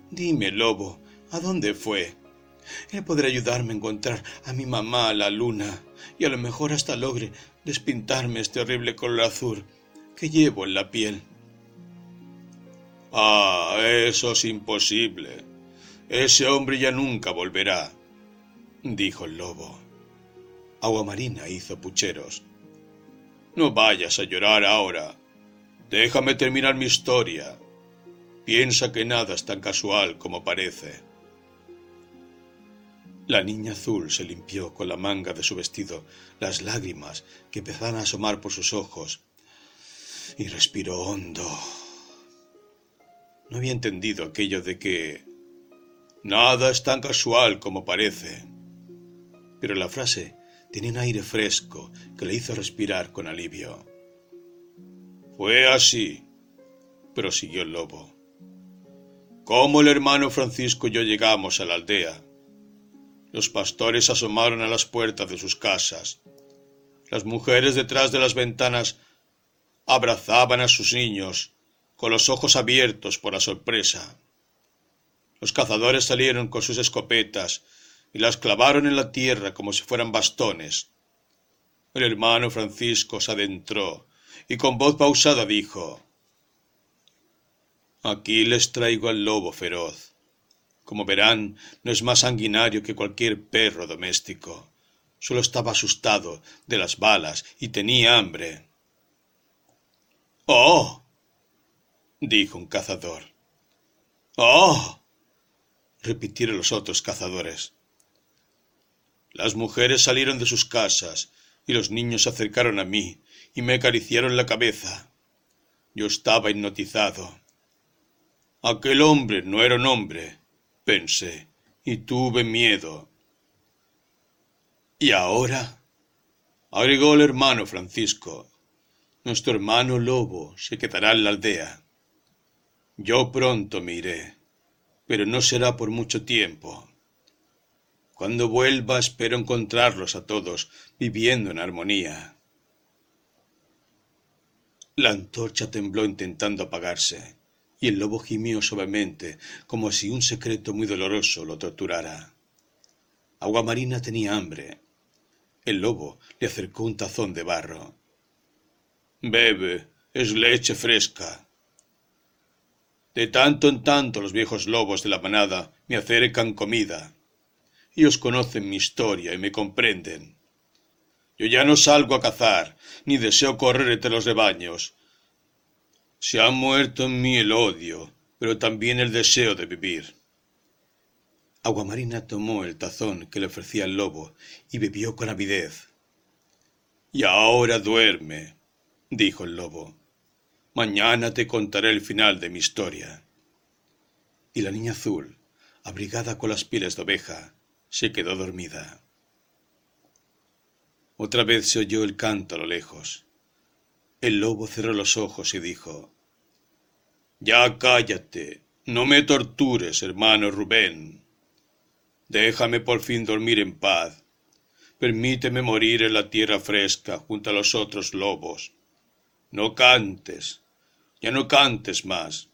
Dime, lobo, ¿A dónde fue? Él podrá ayudarme a encontrar a mi mamá, la luna, y a lo mejor hasta logre despintarme este horrible color azul que llevo en la piel. Ah, eso es imposible. Ese hombre ya nunca volverá, dijo el lobo. Agua Marina hizo pucheros. No vayas a llorar ahora. Déjame terminar mi historia. Piensa que nada es tan casual como parece. La niña azul se limpió con la manga de su vestido las lágrimas que empezaban a asomar por sus ojos y respiró hondo. No había entendido aquello de que nada es tan casual como parece. Pero la frase tenía un aire fresco que le hizo respirar con alivio. Fue así, prosiguió el lobo. Como el hermano Francisco y yo llegamos a la aldea, los pastores asomaron a las puertas de sus casas. Las mujeres detrás de las ventanas abrazaban a sus niños con los ojos abiertos por la sorpresa. Los cazadores salieron con sus escopetas y las clavaron en la tierra como si fueran bastones. El hermano Francisco se adentró y con voz pausada dijo Aquí les traigo al lobo feroz. Como verán, no es más sanguinario que cualquier perro doméstico. Solo estaba asustado de las balas y tenía hambre. ¡Oh! dijo un cazador. ¡Oh! repitieron los otros cazadores. Las mujeres salieron de sus casas y los niños se acercaron a mí y me acariciaron la cabeza. Yo estaba hipnotizado. Aquel hombre no era un hombre, pensé, y tuve miedo. ¿Y ahora? agregó el hermano Francisco. Nuestro hermano lobo se quedará en la aldea. Yo pronto me iré, pero no será por mucho tiempo. Cuando vuelva espero encontrarlos a todos viviendo en armonía. La antorcha tembló intentando apagarse, y el lobo gimió suavemente, como si un secreto muy doloroso lo torturara. Aguamarina tenía hambre. El lobo le acercó un tazón de barro. Bebe, es leche fresca. De tanto en tanto los viejos lobos de la manada me acercan comida. Ellos conocen mi historia y me comprenden. Yo ya no salgo a cazar, ni deseo correr entre los rebaños. Se ha muerto en mí el odio, pero también el deseo de vivir. Aguamarina tomó el tazón que le ofrecía el lobo y bebió con avidez. Y ahora duerme, dijo el lobo. Mañana te contaré el final de mi historia. Y la niña azul, abrigada con las pieles de oveja, se quedó dormida. Otra vez se oyó el canto a lo lejos. El lobo cerró los ojos y dijo Ya cállate, no me tortures, hermano Rubén. Déjame por fin dormir en paz. Permíteme morir en la tierra fresca junto a los otros lobos. No cantes, ya no cantes más.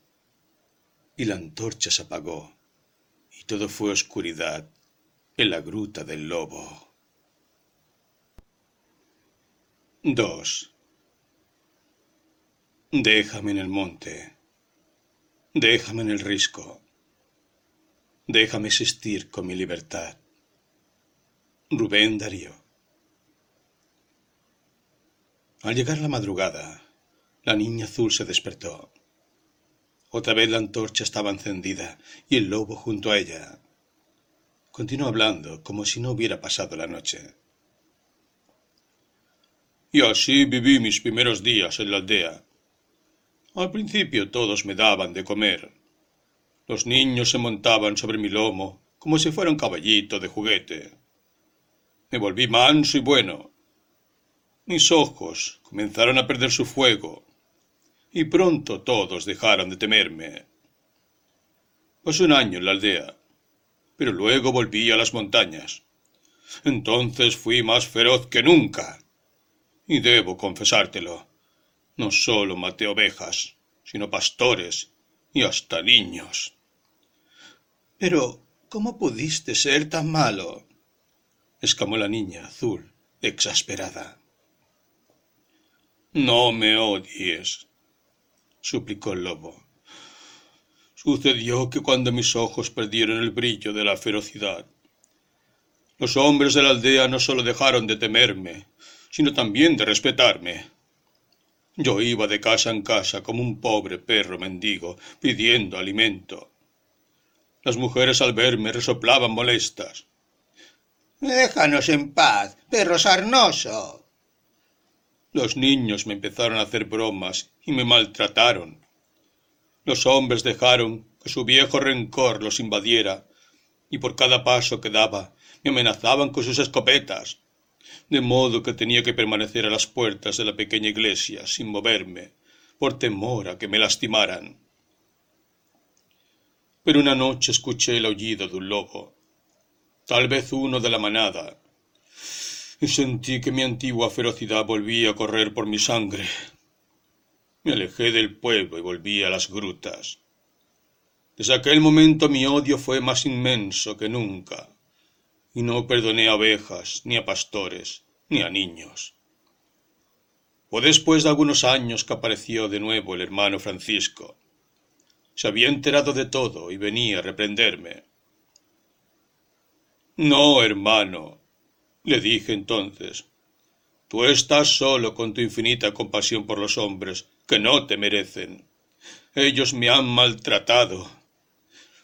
Y la antorcha se apagó, y todo fue oscuridad en la gruta del lobo. 2. Déjame en el monte. Déjame en el risco. Déjame existir con mi libertad. Rubén Darío. Al llegar la madrugada, la niña azul se despertó. Otra vez la antorcha estaba encendida y el lobo junto a ella. Continuó hablando como si no hubiera pasado la noche. Y así viví mis primeros días en la aldea. Al principio todos me daban de comer. Los niños se montaban sobre mi lomo como si fuera un caballito de juguete. Me volví manso y bueno. Mis ojos comenzaron a perder su fuego y pronto todos dejaron de temerme. Pasé un año en la aldea, pero luego volví a las montañas. Entonces fui más feroz que nunca. Y debo confesártelo, no solo maté ovejas, sino pastores y hasta niños. Pero, ¿cómo pudiste ser tan malo? exclamó la niña azul, exasperada. No me odies, suplicó el lobo. Sucedió que cuando mis ojos perdieron el brillo de la ferocidad, los hombres de la aldea no solo dejaron de temerme, sino también de respetarme. Yo iba de casa en casa como un pobre perro mendigo pidiendo alimento. Las mujeres al verme resoplaban molestas. Déjanos en paz, perro sarnoso. Los niños me empezaron a hacer bromas y me maltrataron. Los hombres dejaron que su viejo rencor los invadiera, y por cada paso que daba me amenazaban con sus escopetas de modo que tenía que permanecer a las puertas de la pequeña iglesia sin moverme, por temor a que me lastimaran. Pero una noche escuché el aullido de un lobo, tal vez uno de la manada, y sentí que mi antigua ferocidad volvía a correr por mi sangre. Me alejé del pueblo y volví a las grutas. Desde aquel momento mi odio fue más inmenso que nunca y no perdoné a ovejas, ni a pastores, ni a niños. Fue después de algunos años que apareció de nuevo el hermano Francisco. Se había enterado de todo y venía a reprenderme. No, hermano, le dije entonces, tú estás solo con tu infinita compasión por los hombres, que no te merecen. Ellos me han maltratado.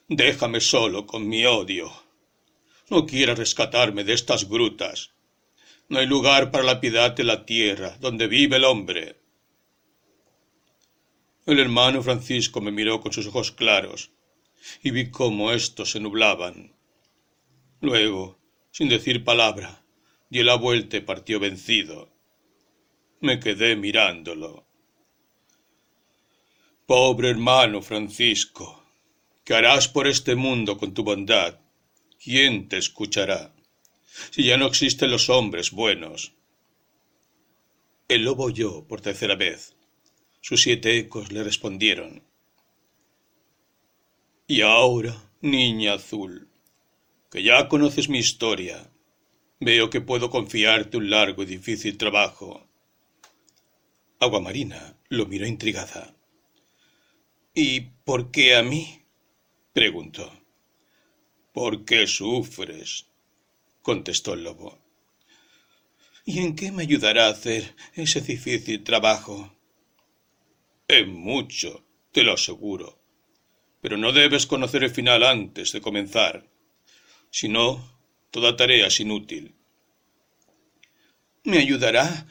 Déjame solo con mi odio. No quieras rescatarme de estas grutas. No hay lugar para la piedad de la tierra, donde vive el hombre. El hermano Francisco me miró con sus ojos claros, y vi cómo éstos se nublaban. Luego, sin decir palabra, dio la vuelta y partió vencido. Me quedé mirándolo. Pobre hermano Francisco, ¿qué harás por este mundo con tu bondad? ¿Quién te escuchará? Si ya no existen los hombres buenos. El lobo oyó por tercera vez. Sus siete ecos le respondieron. Y ahora, niña azul, que ya conoces mi historia, veo que puedo confiarte un largo y difícil trabajo. Aguamarina lo miró intrigada. ¿Y por qué a mí? preguntó. ¿Por qué sufres? contestó el lobo. ¿Y en qué me ayudará a hacer ese difícil trabajo? En mucho, te lo aseguro. Pero no debes conocer el final antes de comenzar. Si no, toda tarea es inútil. ¿Me ayudará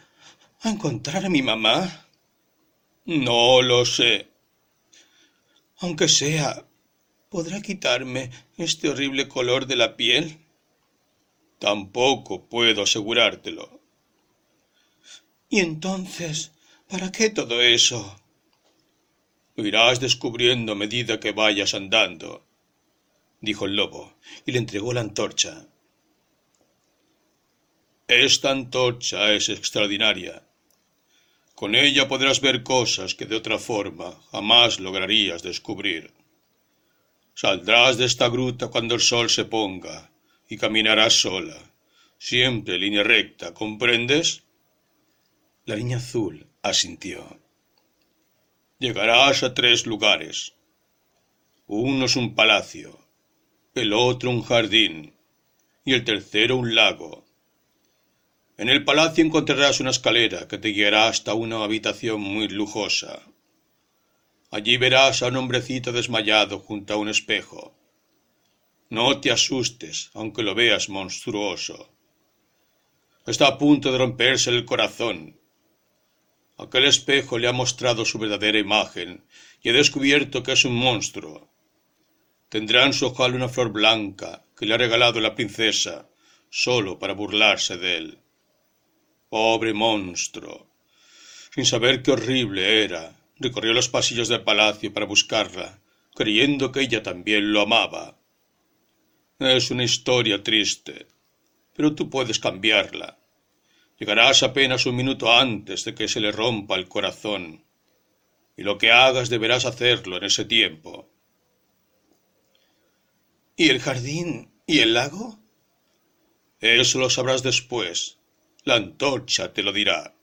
a encontrar a mi mamá? No lo sé. Aunque sea, ¿podrá quitarme este horrible color de la piel? Tampoco puedo asegurártelo. ¿Y entonces, para qué todo eso? Lo irás descubriendo a medida que vayas andando, dijo el lobo, y le entregó la antorcha. Esta antorcha es extraordinaria. Con ella podrás ver cosas que de otra forma jamás lograrías descubrir. Saldrás de esta gruta cuando el sol se ponga y caminarás sola, siempre en línea recta, ¿comprendes? La niña azul asintió. Llegarás a tres lugares. Uno es un palacio, el otro un jardín y el tercero un lago. En el palacio encontrarás una escalera que te guiará hasta una habitación muy lujosa. Allí verás a un hombrecito desmayado junto a un espejo. No te asustes, aunque lo veas monstruoso. Está a punto de romperse el corazón Aquel espejo le ha mostrado su verdadera imagen y ha descubierto que es un monstruo. Tendrá en su ojal una flor blanca que le ha regalado la princesa solo para burlarse de él. Pobre monstruo. Sin saber qué horrible era, recorrió los pasillos del palacio para buscarla, creyendo que ella también lo amaba. Es una historia triste, pero tú puedes cambiarla. Llegarás apenas un minuto antes de que se le rompa el corazón, y lo que hagas deberás hacerlo en ese tiempo. ¿Y el jardín y el lago? Eso lo sabrás después. La antorcha te lo dirá.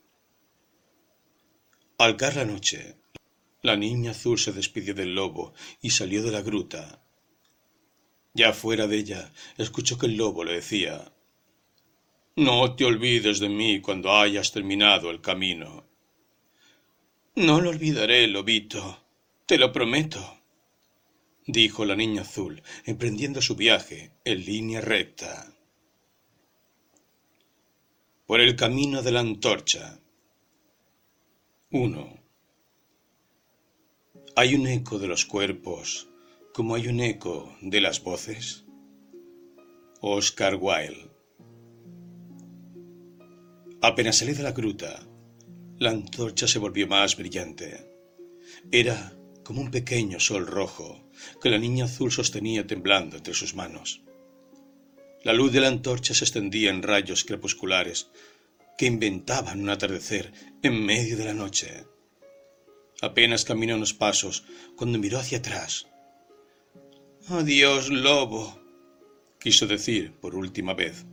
Al caer la noche, la niña azul se despidió del lobo y salió de la gruta. Ya fuera de ella, escuchó que el lobo le decía no te olvides de mí cuando hayas terminado el camino. No lo olvidaré, lobito, te lo prometo, dijo la niña azul, emprendiendo su viaje en línea recta. Por el camino de la antorcha. 1. ¿Hay un eco de los cuerpos como hay un eco de las voces? Oscar Wilde Apenas salí de la gruta, la antorcha se volvió más brillante. Era como un pequeño sol rojo que la niña azul sostenía temblando entre sus manos. La luz de la antorcha se extendía en rayos crepusculares que inventaban un atardecer en medio de la noche. Apenas caminó unos pasos cuando miró hacia atrás. Adiós, lobo, quiso decir por última vez,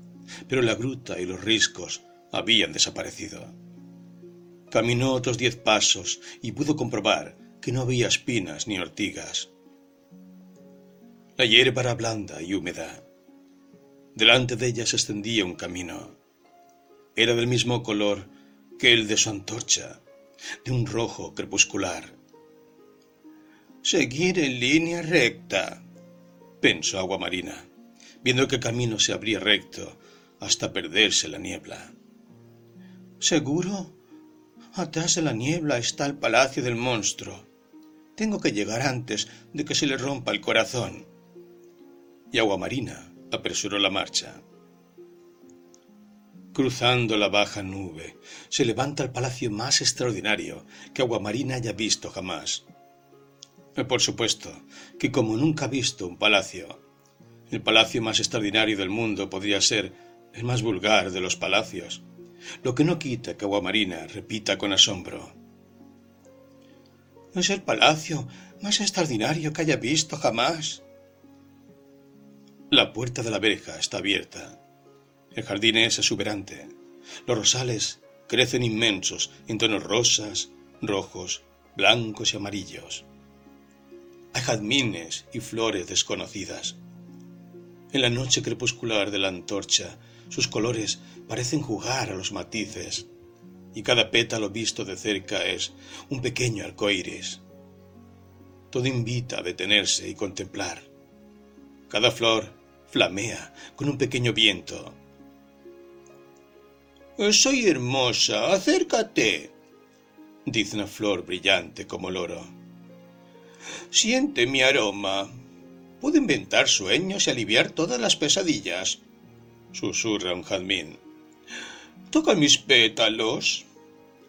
pero la gruta y los riscos habían desaparecido. Caminó otros diez pasos y pudo comprobar que no había espinas ni ortigas. La hierba era blanda y húmeda. Delante de ella se extendía un camino. Era del mismo color que el de su antorcha, de un rojo crepuscular. Seguir en línea recta, pensó Aguamarina, viendo que el camino se abría recto hasta perderse la niebla. ¿Seguro? Atrás de la niebla está el palacio del monstruo. Tengo que llegar antes de que se le rompa el corazón. Y Aguamarina apresuró la marcha. Cruzando la baja nube, se levanta el palacio más extraordinario que Aguamarina haya visto jamás. Eh, por supuesto que como nunca ha visto un palacio, el palacio más extraordinario del mundo podría ser el más vulgar de los palacios, lo que no quita que Aguamarina repita con asombro. Es el palacio más extraordinario que haya visto jamás. La puerta de la verja está abierta el jardín es exuberante. Los rosales crecen inmensos en tonos rosas, rojos, blancos y amarillos. Hay jazmines y flores desconocidas. En la noche crepuscular de la antorcha, sus colores parecen jugar a los matices, y cada pétalo visto de cerca es un pequeño arcoíris. Todo invita a detenerse y contemplar. Cada flor flamea con un pequeño viento soy hermosa, acércate, dice una flor brillante como el oro. Siente mi aroma. Puedo inventar sueños y aliviar todas las pesadillas, susurra un jazmín. Toca mis pétalos,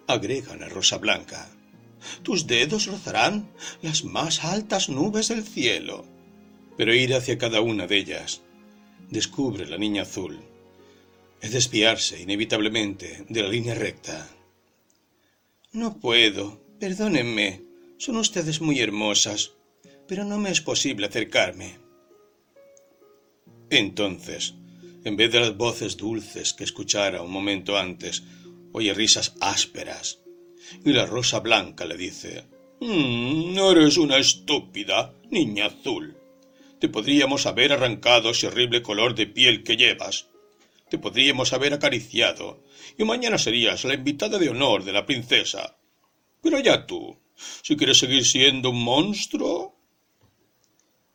agrega una rosa blanca. Tus dedos rozarán las más altas nubes del cielo. Pero ir hacia cada una de ellas descubre la niña azul es desviarse inevitablemente de la línea recta. No puedo, perdónenme, son ustedes muy hermosas, pero no me es posible acercarme. Entonces, en vez de las voces dulces que escuchara un momento antes, oye risas ásperas, y la rosa blanca le dice, mm, No eres una estúpida, niña azul. Te podríamos haber arrancado ese horrible color de piel que llevas, te podríamos haber acariciado, y mañana serías la invitada de honor de la princesa. Pero ya tú, si quieres seguir siendo un monstruo.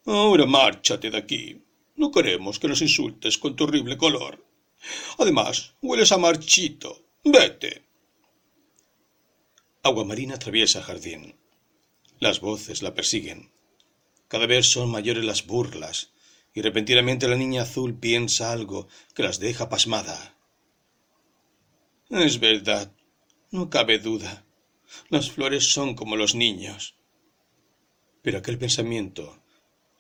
Ahora márchate de aquí. No queremos que nos insultes con tu horrible color. Además, hueles a marchito. Vete. Aguamarina atraviesa jardín. Las voces la persiguen. Cada vez son mayores las burlas, y repentinamente la niña azul piensa algo que las deja pasmada. Es verdad, no cabe duda. Las flores son como los niños. Pero aquel pensamiento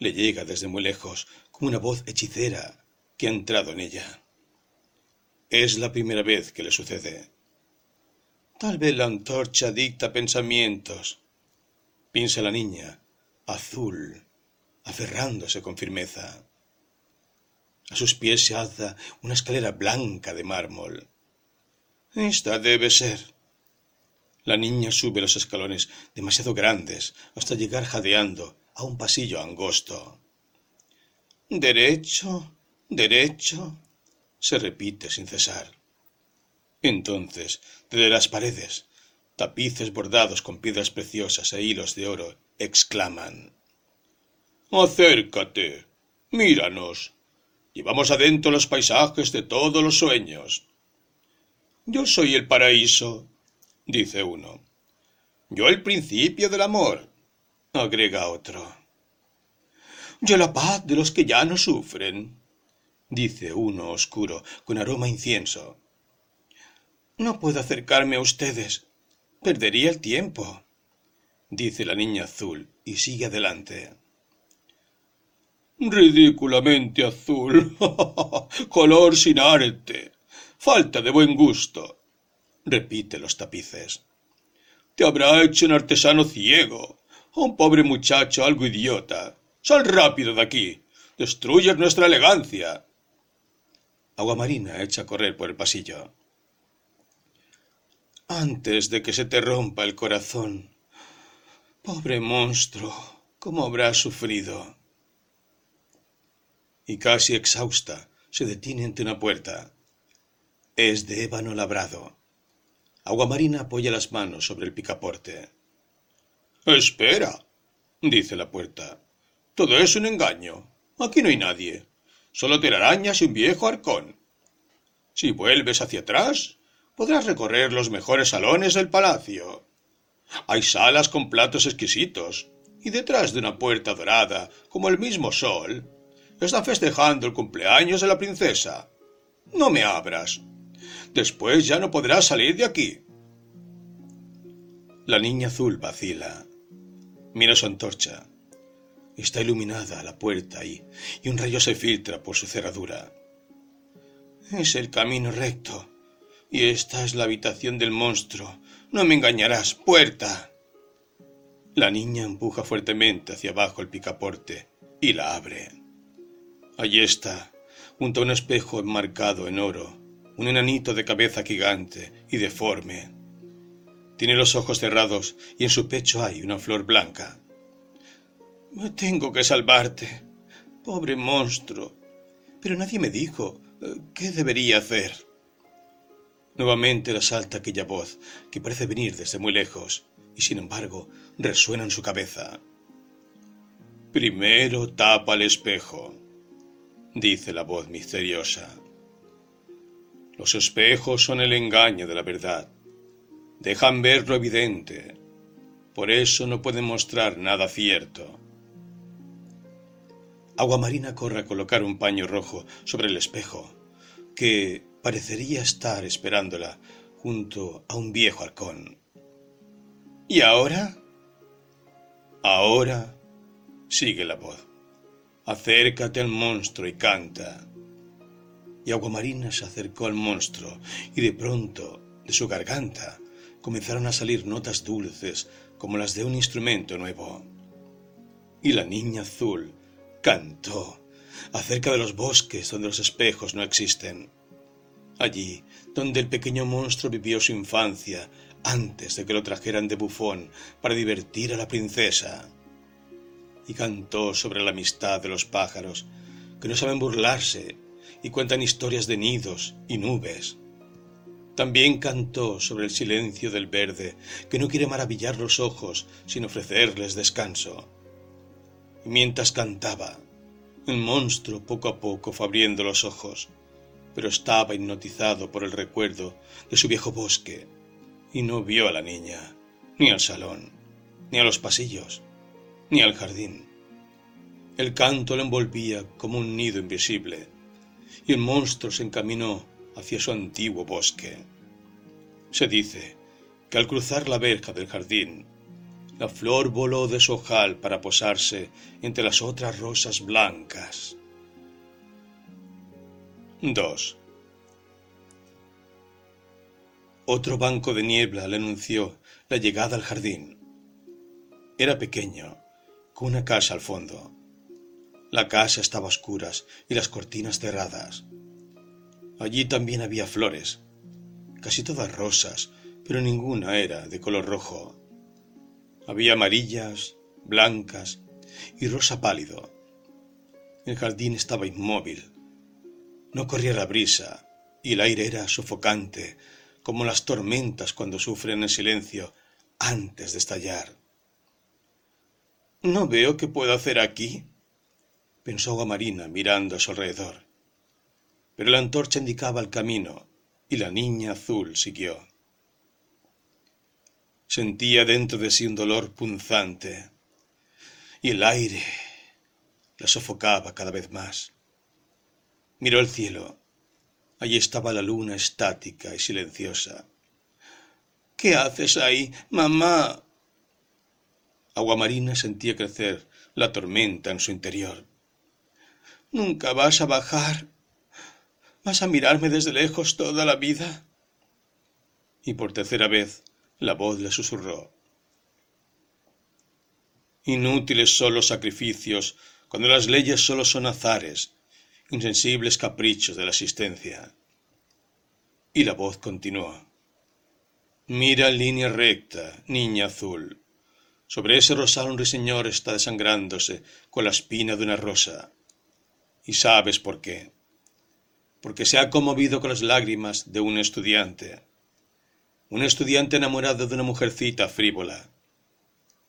le llega desde muy lejos como una voz hechicera que ha entrado en ella. Es la primera vez que le sucede. Tal vez la antorcha dicta pensamientos. Piensa la niña, azul, aferrándose con firmeza. A sus pies se alza una escalera blanca de mármol. Esta debe ser. La niña sube los escalones demasiado grandes hasta llegar jadeando a un pasillo angosto. Derecho, derecho, se repite sin cesar. Entonces, desde las paredes, tapices bordados con piedras preciosas e hilos de oro exclaman Acércate, míranos, Llevamos adentro los paisajes de todos los sueños. Yo soy el paraíso, dice uno. Yo el principio del amor, agrega otro. Yo la paz de los que ya no sufren, dice uno oscuro, con aroma incienso. No puedo acercarme a ustedes. Perdería el tiempo, dice la niña azul, y sigue adelante. Ridículamente azul. Color sin arte. Falta de buen gusto. repite los tapices. Te habrá hecho un artesano ciego, un pobre muchacho algo idiota. Sal rápido de aquí. Destruyes nuestra elegancia. Agua Marina echa a correr por el pasillo. Antes de que se te rompa el corazón. Pobre monstruo, cómo habrás sufrido y casi exhausta se detiene ante una puerta. Es de ébano labrado. Aguamarina apoya las manos sobre el picaporte. Espera, dice la puerta. Todo es un engaño. Aquí no hay nadie. Solo telarañas y un viejo arcón. Si vuelves hacia atrás, podrás recorrer los mejores salones del palacio. Hay salas con platos exquisitos, y detrás de una puerta dorada, como el mismo sol, Está festejando el cumpleaños de la princesa. No me abras. Después ya no podrás salir de aquí. La niña azul vacila. Mira su antorcha. Está iluminada la puerta y, y un rayo se filtra por su cerradura. Es el camino recto. Y esta es la habitación del monstruo. No me engañarás, puerta. La niña empuja fuertemente hacia abajo el picaporte y la abre. Allí está, junto a un espejo enmarcado en oro, un enanito de cabeza gigante y deforme. Tiene los ojos cerrados y en su pecho hay una flor blanca. Tengo que salvarte, pobre monstruo. Pero nadie me dijo eh, qué debería hacer. Nuevamente la salta aquella voz que parece venir desde muy lejos y sin embargo resuena en su cabeza. Primero tapa el espejo, dice la voz misteriosa. Los espejos son el engaño de la verdad. Dejan ver lo evidente. Por eso no pueden mostrar nada cierto. Aguamarina corre a colocar un paño rojo sobre el espejo, que parecería estar esperándola junto a un viejo halcón. ¿Y ahora? Ahora, sigue la voz, acércate al monstruo y canta. Y Aguamarina se acercó al monstruo y de pronto, de su garganta, comenzaron a salir notas dulces como las de un instrumento nuevo. Y la niña azul cantó acerca de los bosques donde los espejos no existen. Allí donde el pequeño monstruo vivió su infancia antes de que lo trajeran de bufón para divertir a la princesa. Y cantó sobre la amistad de los pájaros, que no saben burlarse y cuentan historias de nidos y nubes. También cantó sobre el silencio del verde, que no quiere maravillar los ojos sin ofrecerles descanso. Y mientras cantaba, el monstruo poco a poco fue abriendo los ojos, pero estaba hipnotizado por el recuerdo de su viejo bosque, y no vio a la niña, ni al salón, ni a los pasillos, ni al jardín. El canto le envolvía como un nido invisible, y el monstruo se encaminó hacia su antiguo bosque. Se dice que al cruzar la verja del jardín, la flor voló de su ojal para posarse entre las otras rosas blancas. 2. Otro banco de niebla le anunció la llegada al jardín. Era pequeño, con una casa al fondo. La casa estaba a oscuras y las cortinas cerradas. Allí también había flores, casi todas rosas, pero ninguna era de color rojo. Había amarillas, blancas y rosa pálido. El jardín estaba inmóvil. No corría la brisa y el aire era sofocante como las tormentas cuando sufren el silencio antes de estallar. No veo qué puedo hacer aquí, pensó Guamarina mirando a su alrededor. Pero la antorcha indicaba el camino y la niña azul siguió. Sentía dentro de sí un dolor punzante y el aire la sofocaba cada vez más. Miró el cielo. Allí estaba la luna estática y silenciosa. ¿Qué haces ahí, mamá? Aguamarina sentía crecer la tormenta en su interior. ¿Nunca vas a bajar? ¿Vas a mirarme desde lejos toda la vida? Y por tercera vez la voz le susurró. Inútiles son los sacrificios cuando las leyes solo son azares, insensibles caprichos de la existencia. Y la voz continuó. Mira línea recta, niña azul. Sobre ese rosal un ruiseñor está desangrándose con la espina de una rosa. ¿Y sabes por qué? Porque se ha conmovido con las lágrimas de un estudiante. Un estudiante enamorado de una mujercita frívola.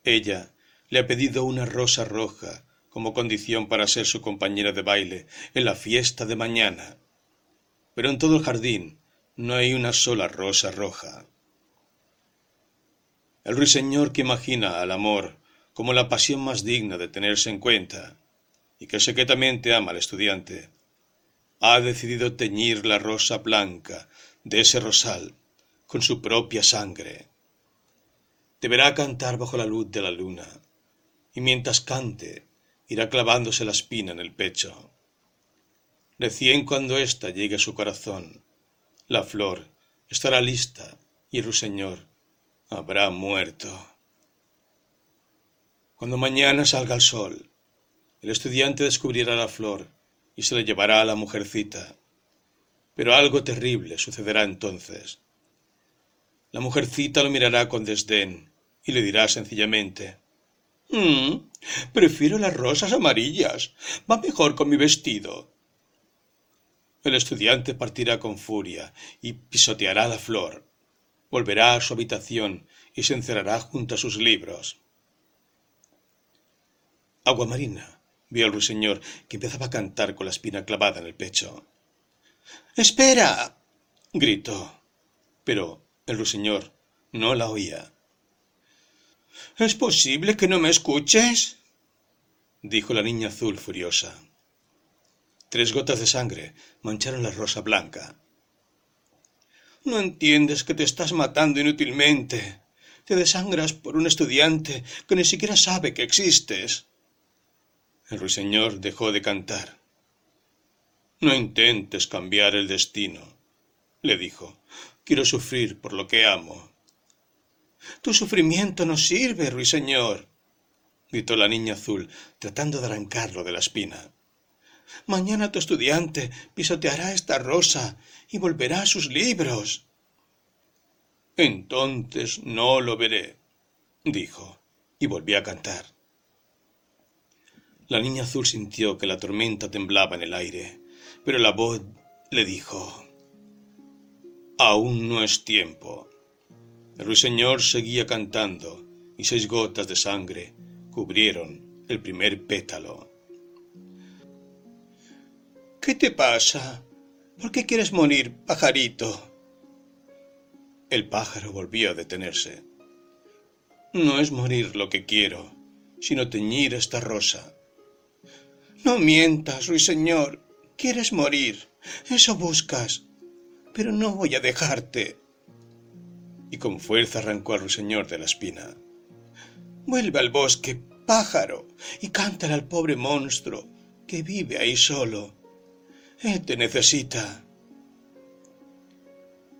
Ella le ha pedido una rosa roja como condición para ser su compañera de baile en la fiesta de mañana. Pero en todo el jardín no hay una sola rosa roja. El ruiseñor que imagina al amor como la pasión más digna de tenerse en cuenta, y que secretamente ama al estudiante, ha decidido teñir la rosa blanca de ese rosal con su propia sangre. Deberá cantar bajo la luz de la luna, y mientras cante irá clavándose la espina en el pecho. Recién cuando ésta llegue a su corazón, la flor estará lista y el ruiseñor habrá muerto. Cuando mañana salga el sol, el estudiante descubrirá la flor y se la llevará a la mujercita. Pero algo terrible sucederá entonces. La mujercita lo mirará con desdén y le dirá sencillamente «Mm, prefiero las rosas amarillas. Va mejor con mi vestido. El estudiante partirá con furia y pisoteará la flor. Volverá a su habitación y se encerrará junto a sus libros. Aguamarina vio al ruiseñor que empezaba a cantar con la espina clavada en el pecho. Espera. gritó. Pero el ruiseñor no la oía. ¿Es posible que no me escuches? dijo la niña azul furiosa. Tres gotas de sangre mancharon la rosa blanca. No entiendes que te estás matando inútilmente. Te desangras por un estudiante que ni siquiera sabe que existes. El ruiseñor dejó de cantar. No intentes cambiar el destino, le dijo. Quiero sufrir por lo que amo. Tu sufrimiento no sirve, ruiseñor, gritó la niña azul, tratando de arrancarlo de la espina. Mañana tu estudiante pisoteará esta rosa y volverá a sus libros. Entonces no lo veré, dijo, y volvió a cantar. La niña azul sintió que la tormenta temblaba en el aire, pero la voz le dijo Aún no es tiempo. El ruiseñor seguía cantando y seis gotas de sangre cubrieron el primer pétalo. ¿Qué te pasa? ¿Por qué quieres morir, pajarito? El pájaro volvió a detenerse. No es morir lo que quiero, sino teñir esta rosa. No mientas, ruiseñor. Quieres morir. Eso buscas. Pero no voy a dejarte. Y con fuerza arrancó al ruiseñor de la espina. Vuelve al bosque, pájaro, y cántale al pobre monstruo que vive ahí solo te necesita.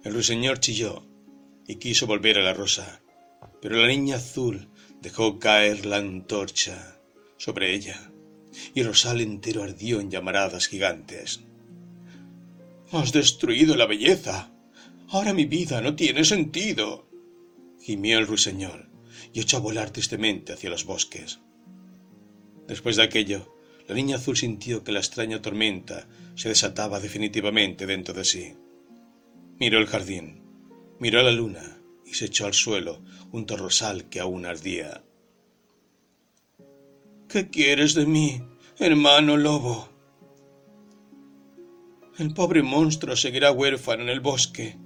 El ruiseñor chilló y quiso volver a la rosa, pero la niña azul dejó caer la antorcha sobre ella y rosal entero ardió en llamaradas gigantes. Has destruido la belleza. Ahora mi vida no tiene sentido. gimió el ruiseñor y echó a volar tristemente hacia los bosques. Después de aquello, la niña azul sintió que la extraña tormenta se desataba definitivamente dentro de sí. Miró el jardín, miró la luna y se echó al suelo junto al que aún ardía. ¿Qué quieres de mí, hermano lobo? El pobre monstruo seguirá huérfano en el bosque.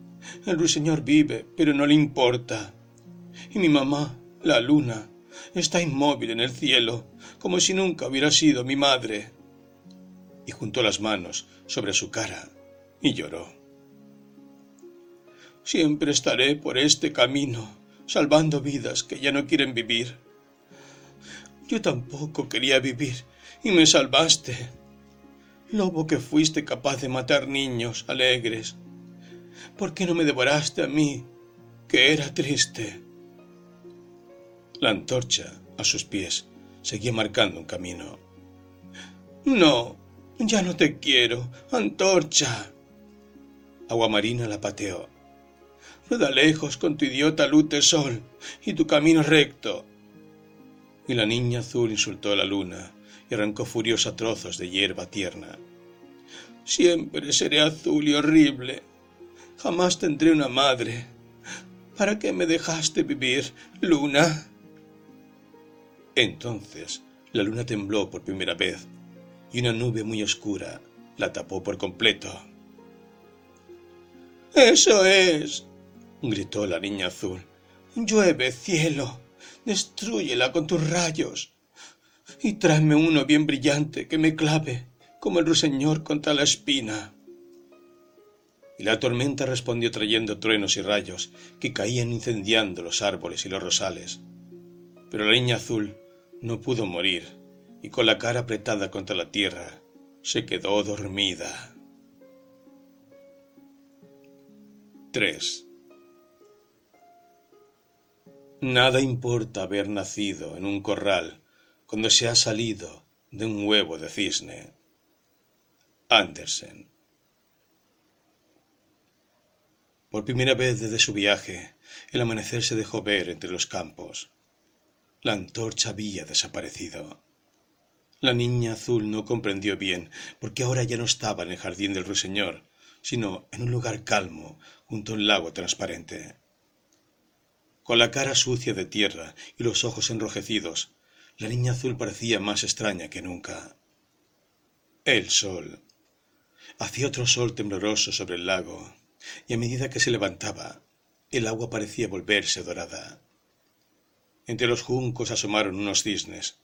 El ruiseñor vive, pero no le importa. Y mi mamá, la luna, está inmóvil en el cielo, como si nunca hubiera sido mi madre. Y juntó las manos sobre su cara y lloró. Siempre estaré por este camino, salvando vidas que ya no quieren vivir. Yo tampoco quería vivir y me salvaste. Lobo que fuiste capaz de matar niños alegres. ¿Por qué no me devoraste a mí, que era triste? La antorcha, a sus pies, seguía marcando un camino. No, ya no te quiero, antorcha. Aguamarina la pateó. Rueda lejos con tu idiota luz de sol y tu camino recto. Y la niña azul insultó a la luna y arrancó furiosa trozos de hierba tierna. Siempre seré azul y horrible. Jamás tendré una madre. ¿Para qué me dejaste vivir, luna? Entonces la luna tembló por primera vez y una nube muy oscura la tapó por completo. Eso es, gritó la niña azul. Llueve, cielo, destruyela con tus rayos y tráeme uno bien brillante que me clave como el ruiseñor contra la espina. y la tormenta respondió trayendo truenos y rayos que caían incendiando los árboles y los rosales. Pero la niña azul no pudo morir y con la cara apretada contra la tierra se quedó dormida. 3. Nada importa haber nacido en un corral cuando se ha salido de un huevo de cisne. Andersen. Por primera vez desde su viaje, el amanecer se dejó ver entre los campos. La antorcha había desaparecido. La niña azul no comprendió bien por qué ahora ya no estaba en el jardín del ruiseñor, sino en un lugar calmo junto a un lago transparente. Con la cara sucia de tierra y los ojos enrojecidos, la niña azul parecía más extraña que nunca. El sol. Hacía otro sol tembloroso sobre el lago, y a medida que se levantaba, el agua parecía volverse dorada. Entre los juncos asomaron unos cisnes.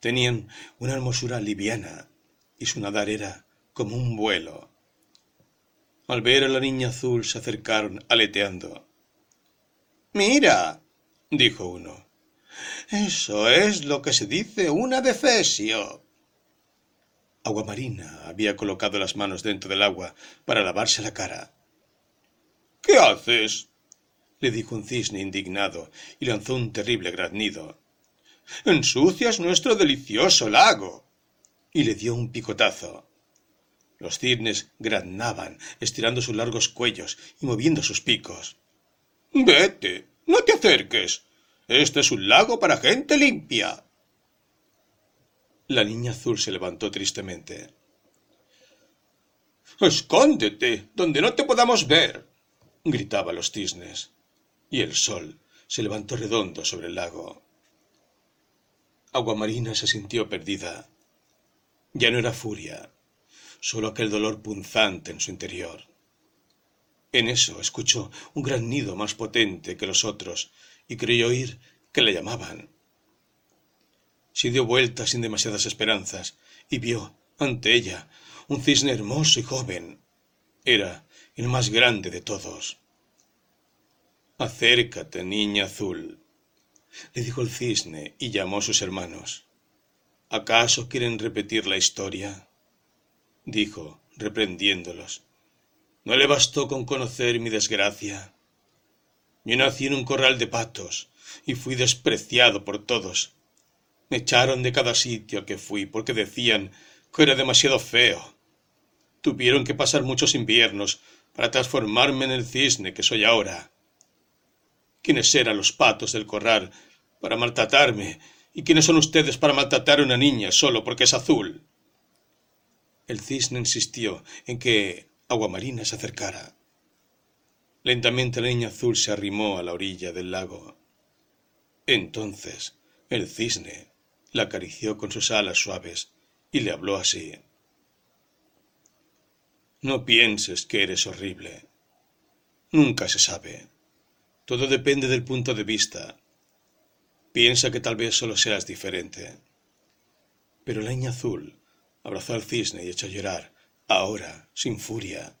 Tenían una hermosura liviana, y su nadar era como un vuelo. Al ver a la niña azul se acercaron aleteando. Mira, dijo uno. Eso es lo que se dice una defesio. Aguamarina había colocado las manos dentro del agua para lavarse la cara. ¿Qué haces? le dijo un cisne indignado y lanzó un terrible graznido. Ensucias nuestro delicioso lago. y le dio un picotazo. Los cisnes graznaban, estirando sus largos cuellos y moviendo sus picos. Vete, no te acerques. Este es un lago para gente limpia. La niña azul se levantó tristemente. Escóndete, donde no te podamos ver, gritaban los cisnes, y el sol se levantó redondo sobre el lago. Aguamarina se sintió perdida. Ya no era furia, solo aquel dolor punzante en su interior. En eso escuchó un gran nido más potente que los otros y creyó oír que le llamaban. Se dio vuelta sin demasiadas esperanzas y vio ante ella un cisne hermoso y joven. Era el más grande de todos. Acércate, niña azul, le dijo el cisne y llamó a sus hermanos. ¿Acaso quieren repetir la historia? dijo, reprendiéndolos. ¿No le bastó con conocer mi desgracia? Yo nací en un corral de patos y fui despreciado por todos. Me echaron de cada sitio al que fui porque decían que era demasiado feo. Tuvieron que pasar muchos inviernos para transformarme en el cisne que soy ahora. ¿Quiénes eran los patos del corral para maltratarme? ¿Y quiénes son ustedes para maltratar a una niña solo porque es azul? El cisne insistió en que Aguamarina se acercara. Lentamente la niña azul se arrimó a la orilla del lago. Entonces el cisne la acarició con sus alas suaves y le habló así. No pienses que eres horrible. Nunca se sabe. Todo depende del punto de vista. Piensa que tal vez solo seas diferente. Pero la niña azul abrazó al cisne y echó a llorar, ahora, sin furia.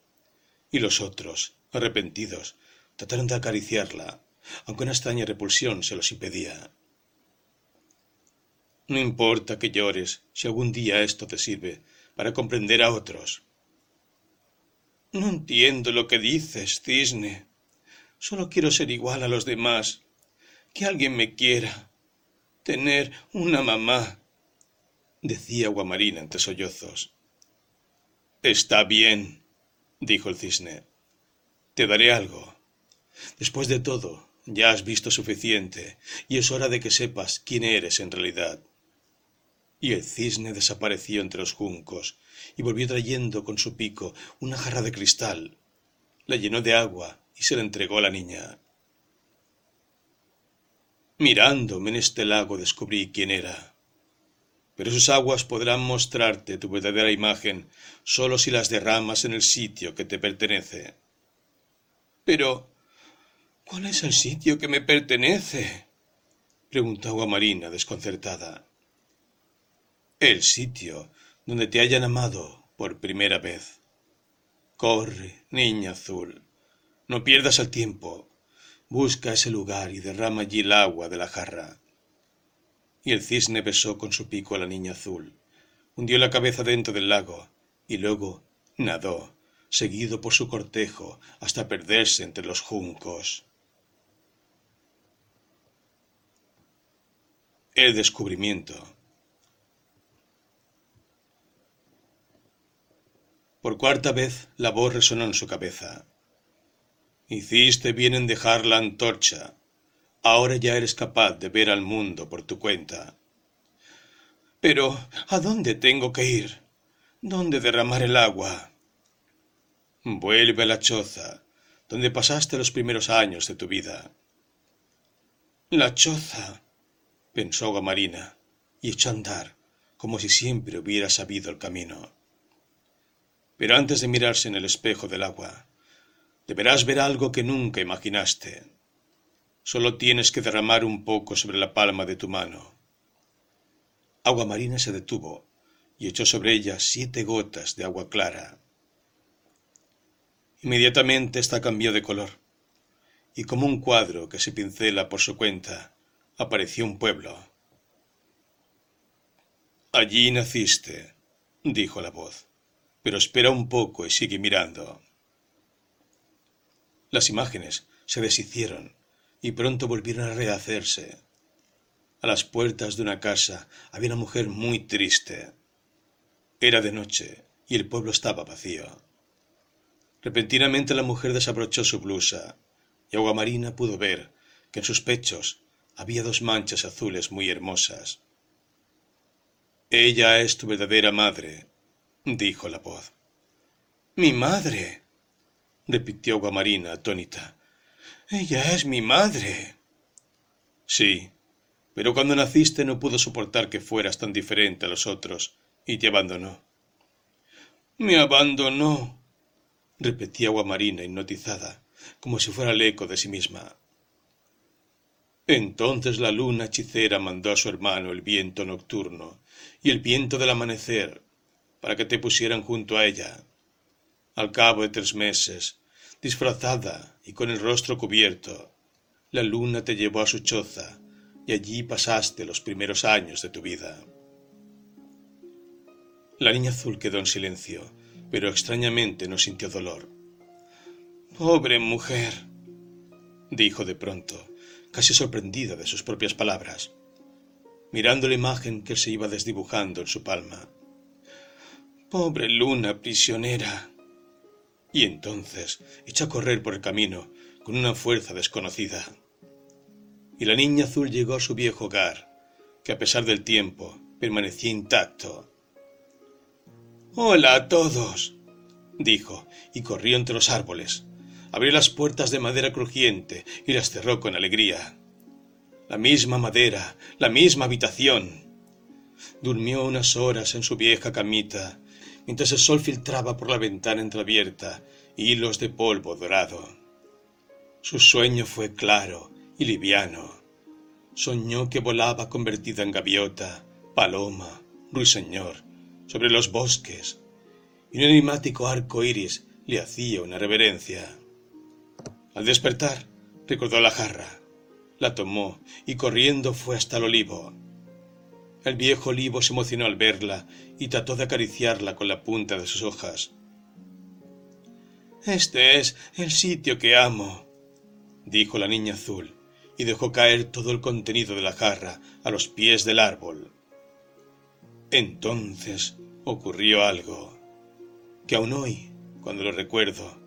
Y los otros, arrepentidos, trataron de acariciarla, aunque una extraña repulsión se los impedía. No importa que llores si algún día esto te sirve para comprender a otros. No entiendo lo que dices, cisne. Solo quiero ser igual a los demás. Que alguien me quiera. Tener una mamá. decía Guamarina entre sollozos. Está bien, dijo el cisne. Te daré algo. Después de todo, ya has visto suficiente, y es hora de que sepas quién eres en realidad. Y el cisne desapareció entre los juncos, y volvió trayendo con su pico una jarra de cristal. La llenó de agua y se la entregó a la niña. Mirándome en este lago descubrí quién era. Pero sus aguas podrán mostrarte tu verdadera imagen sólo si las derramas en el sitio que te pertenece. Pero ¿Cuál es el sitio que me pertenece? preguntó Aguamarina desconcertada. El sitio donde te hayan amado por primera vez. Corre, niña azul, no pierdas el tiempo. Busca ese lugar y derrama allí el agua de la jarra. Y el cisne besó con su pico a la niña azul, hundió la cabeza dentro del lago y luego nadó, seguido por su cortejo, hasta perderse entre los juncos. El descubrimiento. Por cuarta vez la voz resonó en su cabeza. Hiciste bien en dejar la antorcha. Ahora ya eres capaz de ver al mundo por tu cuenta. Pero, ¿a dónde tengo que ir? ¿Dónde derramar el agua? Vuelve a la choza, donde pasaste los primeros años de tu vida. La choza, pensó Marina, y echó a andar, como si siempre hubiera sabido el camino. Pero antes de mirarse en el espejo del agua, deberás ver algo que nunca imaginaste. Solo tienes que derramar un poco sobre la palma de tu mano. Agua Marina se detuvo y echó sobre ella siete gotas de agua clara. Inmediatamente ésta cambió de color, y como un cuadro que se pincela por su cuenta, apareció un pueblo. Allí naciste, dijo la voz, pero espera un poco y sigue mirando. Las imágenes se deshicieron y pronto volvieron a rehacerse. A las puertas de una casa había una mujer muy triste. Era de noche y el pueblo estaba vacío. Repentinamente la mujer desabrochó su blusa y Agua Marina pudo ver que en sus pechos había dos manchas azules muy hermosas. Ella es tu verdadera madre, dijo la voz. Mi madre, repitió Guamarina atónita. Ella es mi madre. Sí, pero cuando naciste no pudo soportar que fueras tan diferente a los otros y te abandonó. Me abandonó, repetía Guamarina hipnotizada, como si fuera el eco de sí misma. Entonces la luna hechicera mandó a su hermano el viento nocturno y el viento del amanecer para que te pusieran junto a ella. Al cabo de tres meses, disfrazada y con el rostro cubierto, la luna te llevó a su choza y allí pasaste los primeros años de tu vida. La niña azul quedó en silencio, pero extrañamente no sintió dolor. Pobre mujer, dijo de pronto, casi sorprendida de sus propias palabras, mirando la imagen que se iba desdibujando en su palma. Pobre luna prisionera. Y entonces echó a correr por el camino con una fuerza desconocida. Y la niña azul llegó a su viejo hogar, que a pesar del tiempo permanecía intacto. Hola a todos, dijo, y corrió entre los árboles, abrió las puertas de madera crujiente y las cerró con alegría. La misma madera, la misma habitación. Durmió unas horas en su vieja camita, mientras el sol filtraba por la ventana entreabierta hilos de polvo dorado. Su sueño fue claro y liviano. Soñó que volaba convertida en gaviota, paloma, ruiseñor, sobre los bosques, y un enigmático arco iris le hacía una reverencia. Al despertar, recordó la jarra, la tomó y corriendo fue hasta el olivo. El viejo olivo se emocionó al verla y trató de acariciarla con la punta de sus hojas. Este es el sitio que amo, dijo la niña azul, y dejó caer todo el contenido de la jarra a los pies del árbol. Entonces ocurrió algo que aún hoy, cuando lo recuerdo,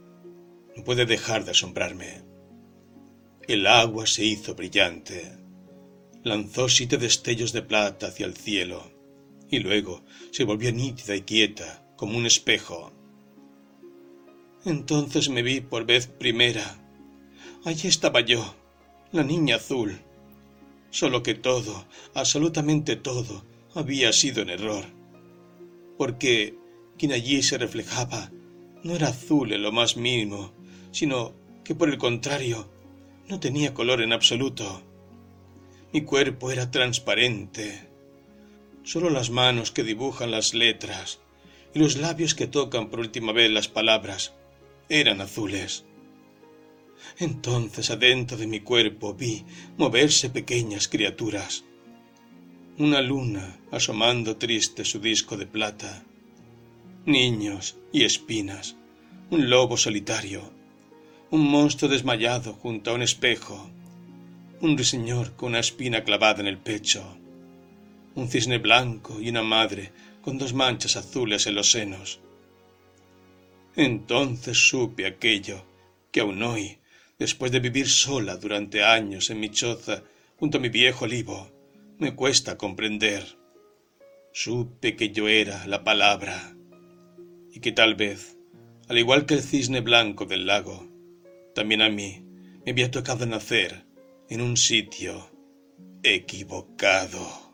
no puede dejar de asombrarme. El agua se hizo brillante, lanzó siete destellos de plata hacia el cielo, y luego se volvió nítida y quieta como un espejo. Entonces me vi por vez primera. Allí estaba yo, la niña azul. Solo que todo, absolutamente todo, había sido en error. Porque quien allí se reflejaba no era azul en lo más mínimo, sino que por el contrario no tenía color en absoluto. Mi cuerpo era transparente. Solo las manos que dibujan las letras y los labios que tocan por última vez las palabras eran azules. Entonces adentro de mi cuerpo vi moverse pequeñas criaturas. Una luna asomando triste su disco de plata. Niños y espinas. Un lobo solitario. Un monstruo desmayado junto a un espejo. Un ruiseñor con una espina clavada en el pecho. Un cisne blanco y una madre con dos manchas azules en los senos. Entonces supe aquello que aún hoy, después de vivir sola durante años en mi choza junto a mi viejo olivo, me cuesta comprender. Supe que yo era la palabra y que tal vez, al igual que el cisne blanco del lago, también a mí me había tocado nacer en un sitio equivocado.